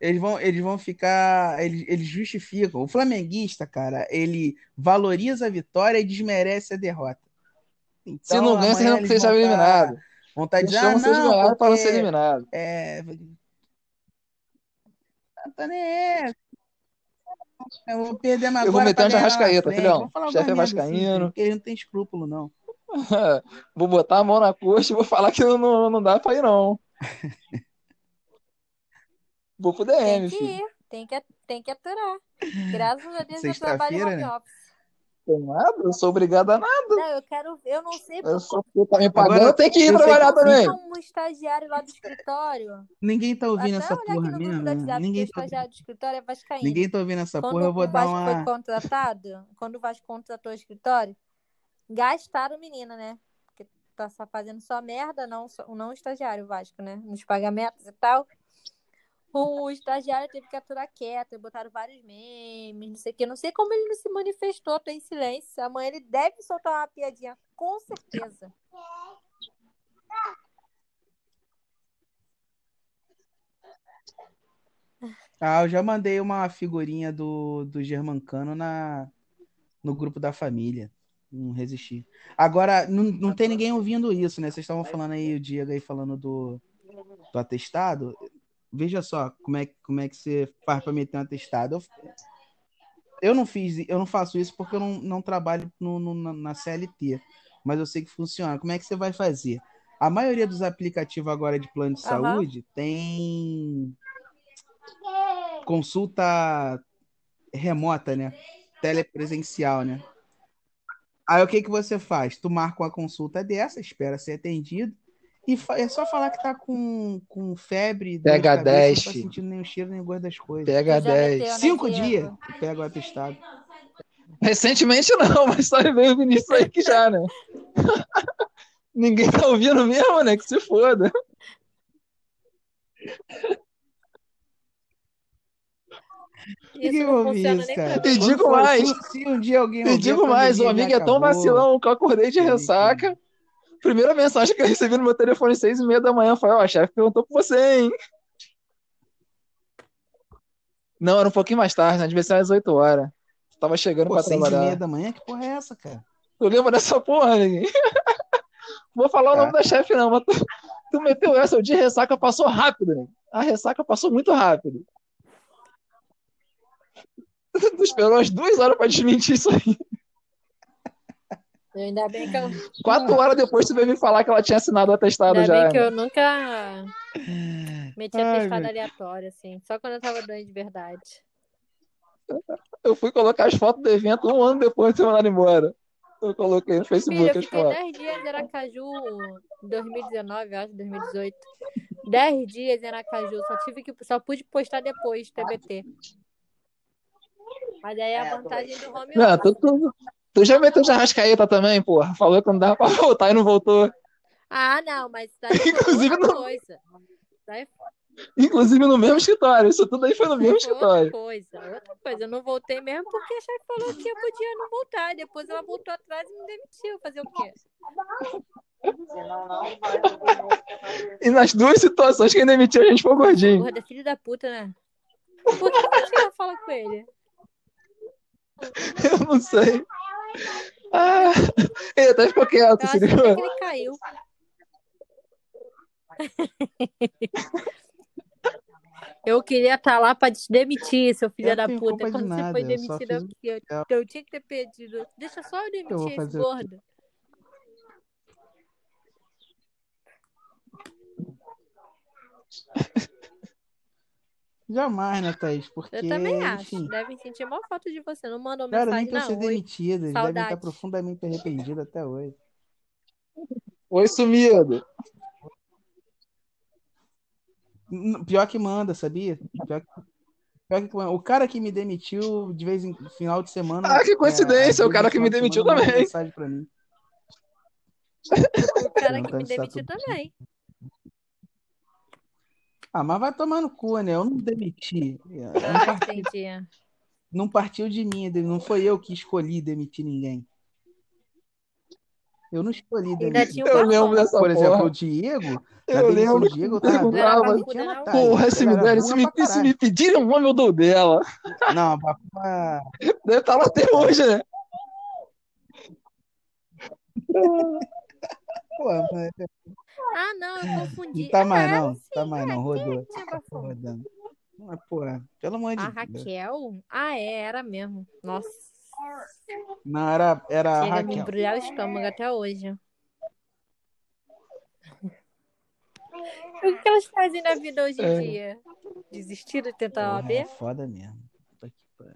S1: Eles vão, eles vão ficar. Eles, eles justificam. O flamenguista, cara, ele valoriza a vitória e desmerece a derrota.
S2: Se
S1: Então,
S2: não ganha, você
S1: amanhã
S2: não seja
S1: vão tá-
S2: eliminado. Eles
S1: dizendo, ah, não,
S2: ganhados para não ser
S1: porque
S2: eliminado.
S1: é, nem é. Eu vou perder mais
S2: Eu vou meter uma
S1: na
S2: jarrascaeta,
S1: frente.
S2: filhão.
S1: Falar
S2: Chefe é
S1: assim,
S2: vascaíno.
S1: porque ele não tem escrúpulo, não.
S2: Vou botar a mão na coxa e vou falar que não, não, não dá pra ir, não. Vou pro
S3: tem
S2: DM,
S3: que
S2: filho.
S3: ir, tem que, tem que aturar. Graças a Deus eu trabalho home
S1: né?
S3: office.
S2: Tem nada, eu sou obrigado a nada.
S3: Não, eu quero, eu não sei
S2: Eu sou você tá me pagando,
S1: Agora,
S2: eu tenho que ir trabalhar
S1: que-
S2: também.
S3: um estagiário lá do escritório.
S1: Ninguém tá ouvindo
S3: Até
S1: essa porra mesmo. né?
S3: O
S1: Ninguém tá,
S3: estagiário do escritório é vascaíno.
S1: ninguém tá ouvindo essa
S3: Quando
S1: porra. Eu vou
S3: o
S1: dar
S3: Vasco foi
S1: uma.
S3: contratado, quando o Vasco contratou o escritório, gastaram o menino, né? Porque tá só fazendo só merda, não, só- não o estagiário o Vasco, né? Nos pagamentos e tal. O estagiário teve que aturar quieto, botaram vários memes, não sei o que. Não sei como ele não se manifestou, tá em silêncio. Amanhã ele deve soltar uma piadinha, com certeza.
S1: Ah, eu já mandei uma figurinha do, do Germancano na, no grupo da família. Não resisti. Agora, não, não tem ninguém ouvindo isso, né? Vocês estavam falando aí, o Diego aí falando do, do atestado. Veja só como é, como é que você faz para meter um atestado. Eu, eu não fiz, eu não faço isso porque eu não, não trabalho no, no- na- CLT, mas eu sei que funciona. Como é que você vai fazer? A maioria dos aplicativos agora de plano de
S3: Aham.
S1: saúde tem consulta remota, né? Telepresencial, né? Aí o que que você faz? Tu marca uma consulta dessa, espera ser atendido, e é só falar que tá com, com febre,
S2: Pega
S1: cabeça,
S2: 10,
S1: não tá sentindo nenhum cheiro nem gosto das coisas.
S2: Pega
S3: Tu já
S2: 10.
S3: meteu, né,
S1: Cinco dias tu pega o atestado.
S2: Recentemente não, mas só veio o Vinícius aí que já, né? Ninguém tá ouvindo mesmo, né? Que se foda.
S3: Isso
S1: Ninguém
S3: não funciona
S1: isso,
S3: nem
S1: cara.
S2: E digo mais.
S1: Se, se um dia alguém
S2: E digo mais, o amigo
S1: já
S2: é tão vacilão que eu acordei de ressaca. Primeira mensagem que eu recebi no meu telefone às seis e meia da manhã foi, ó, a chefe perguntou por você, hein? Não, era um pouquinho mais tarde, né? Devia ser às 8 horas. Tava chegando
S1: Pô,
S2: pra
S1: seis e meia
S2: trabalhar.
S1: da manhã? Que porra é essa, cara?
S2: Tu lembra dessa porra, ninguém? Vou falar o nome da chefe, não, mas tu, tu meteu essa, o de ressaca passou rápido, né? A ressaca passou muito rápido. Tu esperou as duas horas pra desmentir isso aí.
S3: Ainda bem que eu,
S2: Quatro horas depois tu veio me falar que ela tinha assinado o atestado
S3: ainda
S2: já.
S3: bem que
S2: né?
S3: eu nunca meti
S1: Ai,
S3: atestado
S1: meu-
S3: aleatório, assim. Só quando eu tava doente de verdade.
S2: Eu fui colocar as fotos do evento um ano depois de ser mandado embora. Eu coloquei no
S3: Filho,
S2: Facebook
S3: eu
S2: as
S3: fiquei
S2: fotos.
S3: 10 dias em Aracaju em 2019, eu acho, 2018. 10 dias em Aracaju, só tive que só pude postar depois, TBT. Mas aí é a vantagem do home
S2: Não,
S3: office.
S2: tu, tu, já meteu de Arrascaeta também, porra. Falou que não dava pra voltar e não voltou.
S3: Ah, não, mas daí foi
S2: Inclusive,
S3: outra
S2: não-
S3: coisa. Daí
S2: Inclusive no mesmo escritório. Isso tudo aí foi no mesmo
S3: foi outra
S2: escritório.
S3: coisa. Outra coisa. Eu não voltei mesmo porque a chefe falou que eu podia não voltar. E depois ela voltou atrás e me demitiu. Fazer o quê?
S2: E nas duas situações quem demitiu a gente foi o gordinho.
S3: Gorda, filho da puta, né? Por que você não fala com ele?
S2: Eu não sei. Ah, ele até ficou
S3: Eu
S2: quieto, ligou?
S3: que ele caiu. Eu queria estar lá pra te demitir, seu filho
S1: Eu
S3: da puta. Quando você
S1: nada,
S3: foi
S1: eu só
S3: demitido,
S1: fiz
S3: eu, eu, eu tinha que ter pedido. Deixa só eu
S1: Eu
S3: demitir esse gordo.
S1: Jamais, né, Thaís? Porque,
S3: Eu também acho.
S1: enfim,
S3: Devem sentir maior falta de você. Não mandam
S1: cara, nem
S3: mensagem,
S1: pra
S3: não.
S1: ser demitido, eles devem estar profundamente arrependidos até hoje.
S2: Oi, sumido.
S1: Pior que manda, sabia? Pior que, pior que. O cara que me demitiu, de vez em final de semana.
S2: Ah, que
S1: é,
S2: coincidência,
S1: às
S2: o cara que me demitiu também.
S1: mensagem pra mim.
S3: O cara que me
S1: tá
S3: demitiu
S1: tudo
S3: também.
S1: Ah, mas vai tomar no cu, né? Eu não demiti. Eu não,
S3: Ah,
S1: parti-
S3: entendi.
S1: não partiu de mim, não foi eu que escolhi demitir ninguém. Eu não escolhi
S3: Ainda
S1: demitir.
S3: tinha o
S2: Eu lembro dessa
S1: Por exemplo,
S2: porra.
S1: o Diego,
S2: Eu lembro
S1: do Diego, eu tava Natália.
S2: Porra, se me derem, se me, se me pedirem o nome, eu dou dela.
S1: Não, a Bafuma-
S2: Deve estar lá até hoje, né?
S1: Pô, mas
S3: Ah, não, eu confundi.
S1: não tá mais
S3: Ah,
S1: não,
S3: sim,
S1: tá mais não, rodou.
S3: tinha
S1: Tá rodando. Mas, pô, pelo amor de
S3: A
S1: Deus.
S3: Raquel? Ah, é, era mesmo. Nossa.
S1: Não, era, era a
S3: Chega a me
S1: Raquel.
S3: embrulhar o estômago até hoje. O que elas fazem na vida hoje em
S2: É.
S3: dia? Desistir de tentar
S1: Porra, é
S3: OAB?
S1: foda mesmo. Puta que pariu.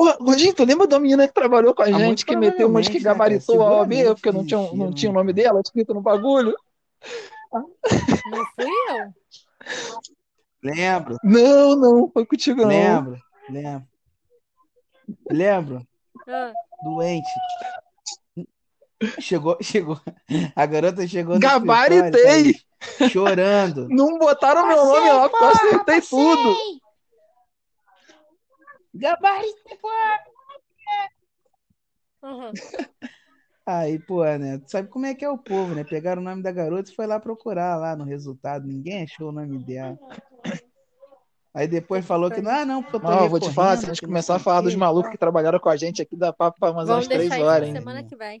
S2: Porra, Gordinho, tu lembra da menina que trabalhou com a
S1: Ah,
S2: gente, que meteu umas que
S1: né,
S2: gabaritou a OAB porque não tinha, não tinha o nome dela escrito no bagulho?
S3: Não fui eu.
S1: Lembro,
S2: Não, não, foi contigo não.
S1: lembro, lembro. Lembro,
S3: Ah,
S1: doente. Chegou, chegou. A garota chegou no
S2: Gabaritei.
S1: chorando.
S2: Não botaram meu nome lá porque eu acertei tudo.
S1: Gabaritei, pô.
S3: aham.
S1: Aí, pô, né? Tu sabe como é que é o povo, né? Pegaram o nome da garota e foi lá procurar lá no resultado. Ninguém achou o nome dela. Aí depois falou que não, ah, não, porque eu tô
S2: Não, vou te falar, se a gente começar a falar dos malucos que trabalharam com a gente aqui, dá papo pra mais
S3: Vamos
S2: umas três
S3: deixar isso
S2: horas, hein?
S3: semana que vem.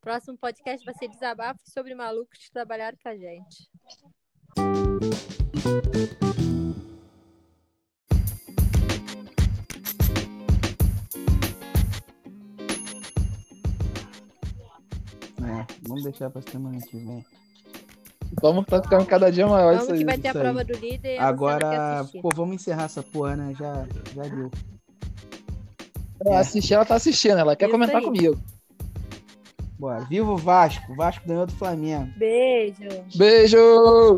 S3: Próximo podcast vai ser desabafo sobre malucos que trabalharam com a gente.
S1: É, vamos deixar pra semana que vem.
S2: Vamos tá ficando cada dia maior isso
S3: Vamos que
S2: aí.
S3: vai ter a
S1: isso aí.
S3: prova do líder
S1: Agora, pô, vamos encerrar essa porra, né? Já, já deu.
S2: Ela assistir, ela tá assistindo, ela quer
S3: Isso
S2: comentar
S3: aí.
S2: comigo.
S1: Bora. Viva o Vasco. O Vasco ganhou do Flamengo.
S3: Beijo.
S2: Beijo!